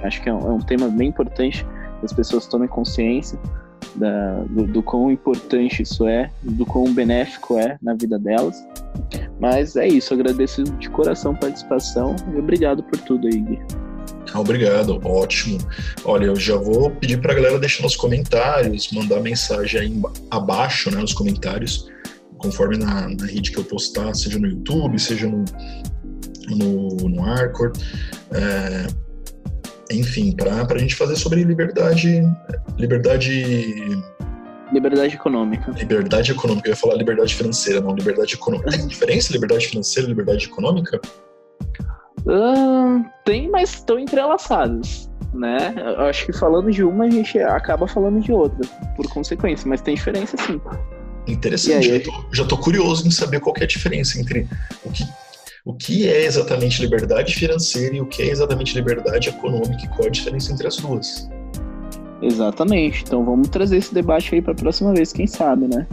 Acho que é um, é um tema bem importante que as pessoas tomem consciência da, do, do quão importante isso é, do quão benéfico é na vida delas. Mas é isso, agradeço de coração a participação e obrigado por tudo aí, Gui. Obrigado, ótimo. Olha, eu já vou pedir para a galera deixar nos comentários, mandar mensagem aí abaixo, né, nos comentários, conforme na, na rede que eu postar, seja no YouTube, seja no, no, no Arcor. É, enfim, para a gente fazer sobre liberdade. Liberdade. Liberdade econômica. Liberdade econômica. Eu ia falar liberdade financeira, não liberdade econômica. Tem diferença liberdade financeira e liberdade econômica? Uh, tem, mas estão entrelaçados, né? Eu acho que falando de uma, a gente acaba falando de outra, por consequência, mas tem diferença sim. Interessante. Aí, já, tô, já tô curioso em saber qual é a diferença entre o que, o que é exatamente liberdade financeira e o que é exatamente liberdade econômica e qual a diferença entre as duas. Exatamente. Então vamos trazer esse debate aí para a próxima vez, quem sabe, né?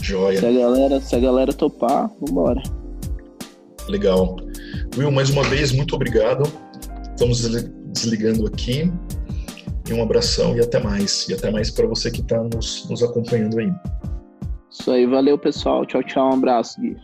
Joia. Se a galera, se a galera topar, vambora. Legal. Will, mais uma vez, muito obrigado. Estamos desligando aqui. E um abração e até mais. E até mais para você que está nos, nos acompanhando aí. Isso aí, valeu pessoal. Tchau, tchau. Um abraço, Gui.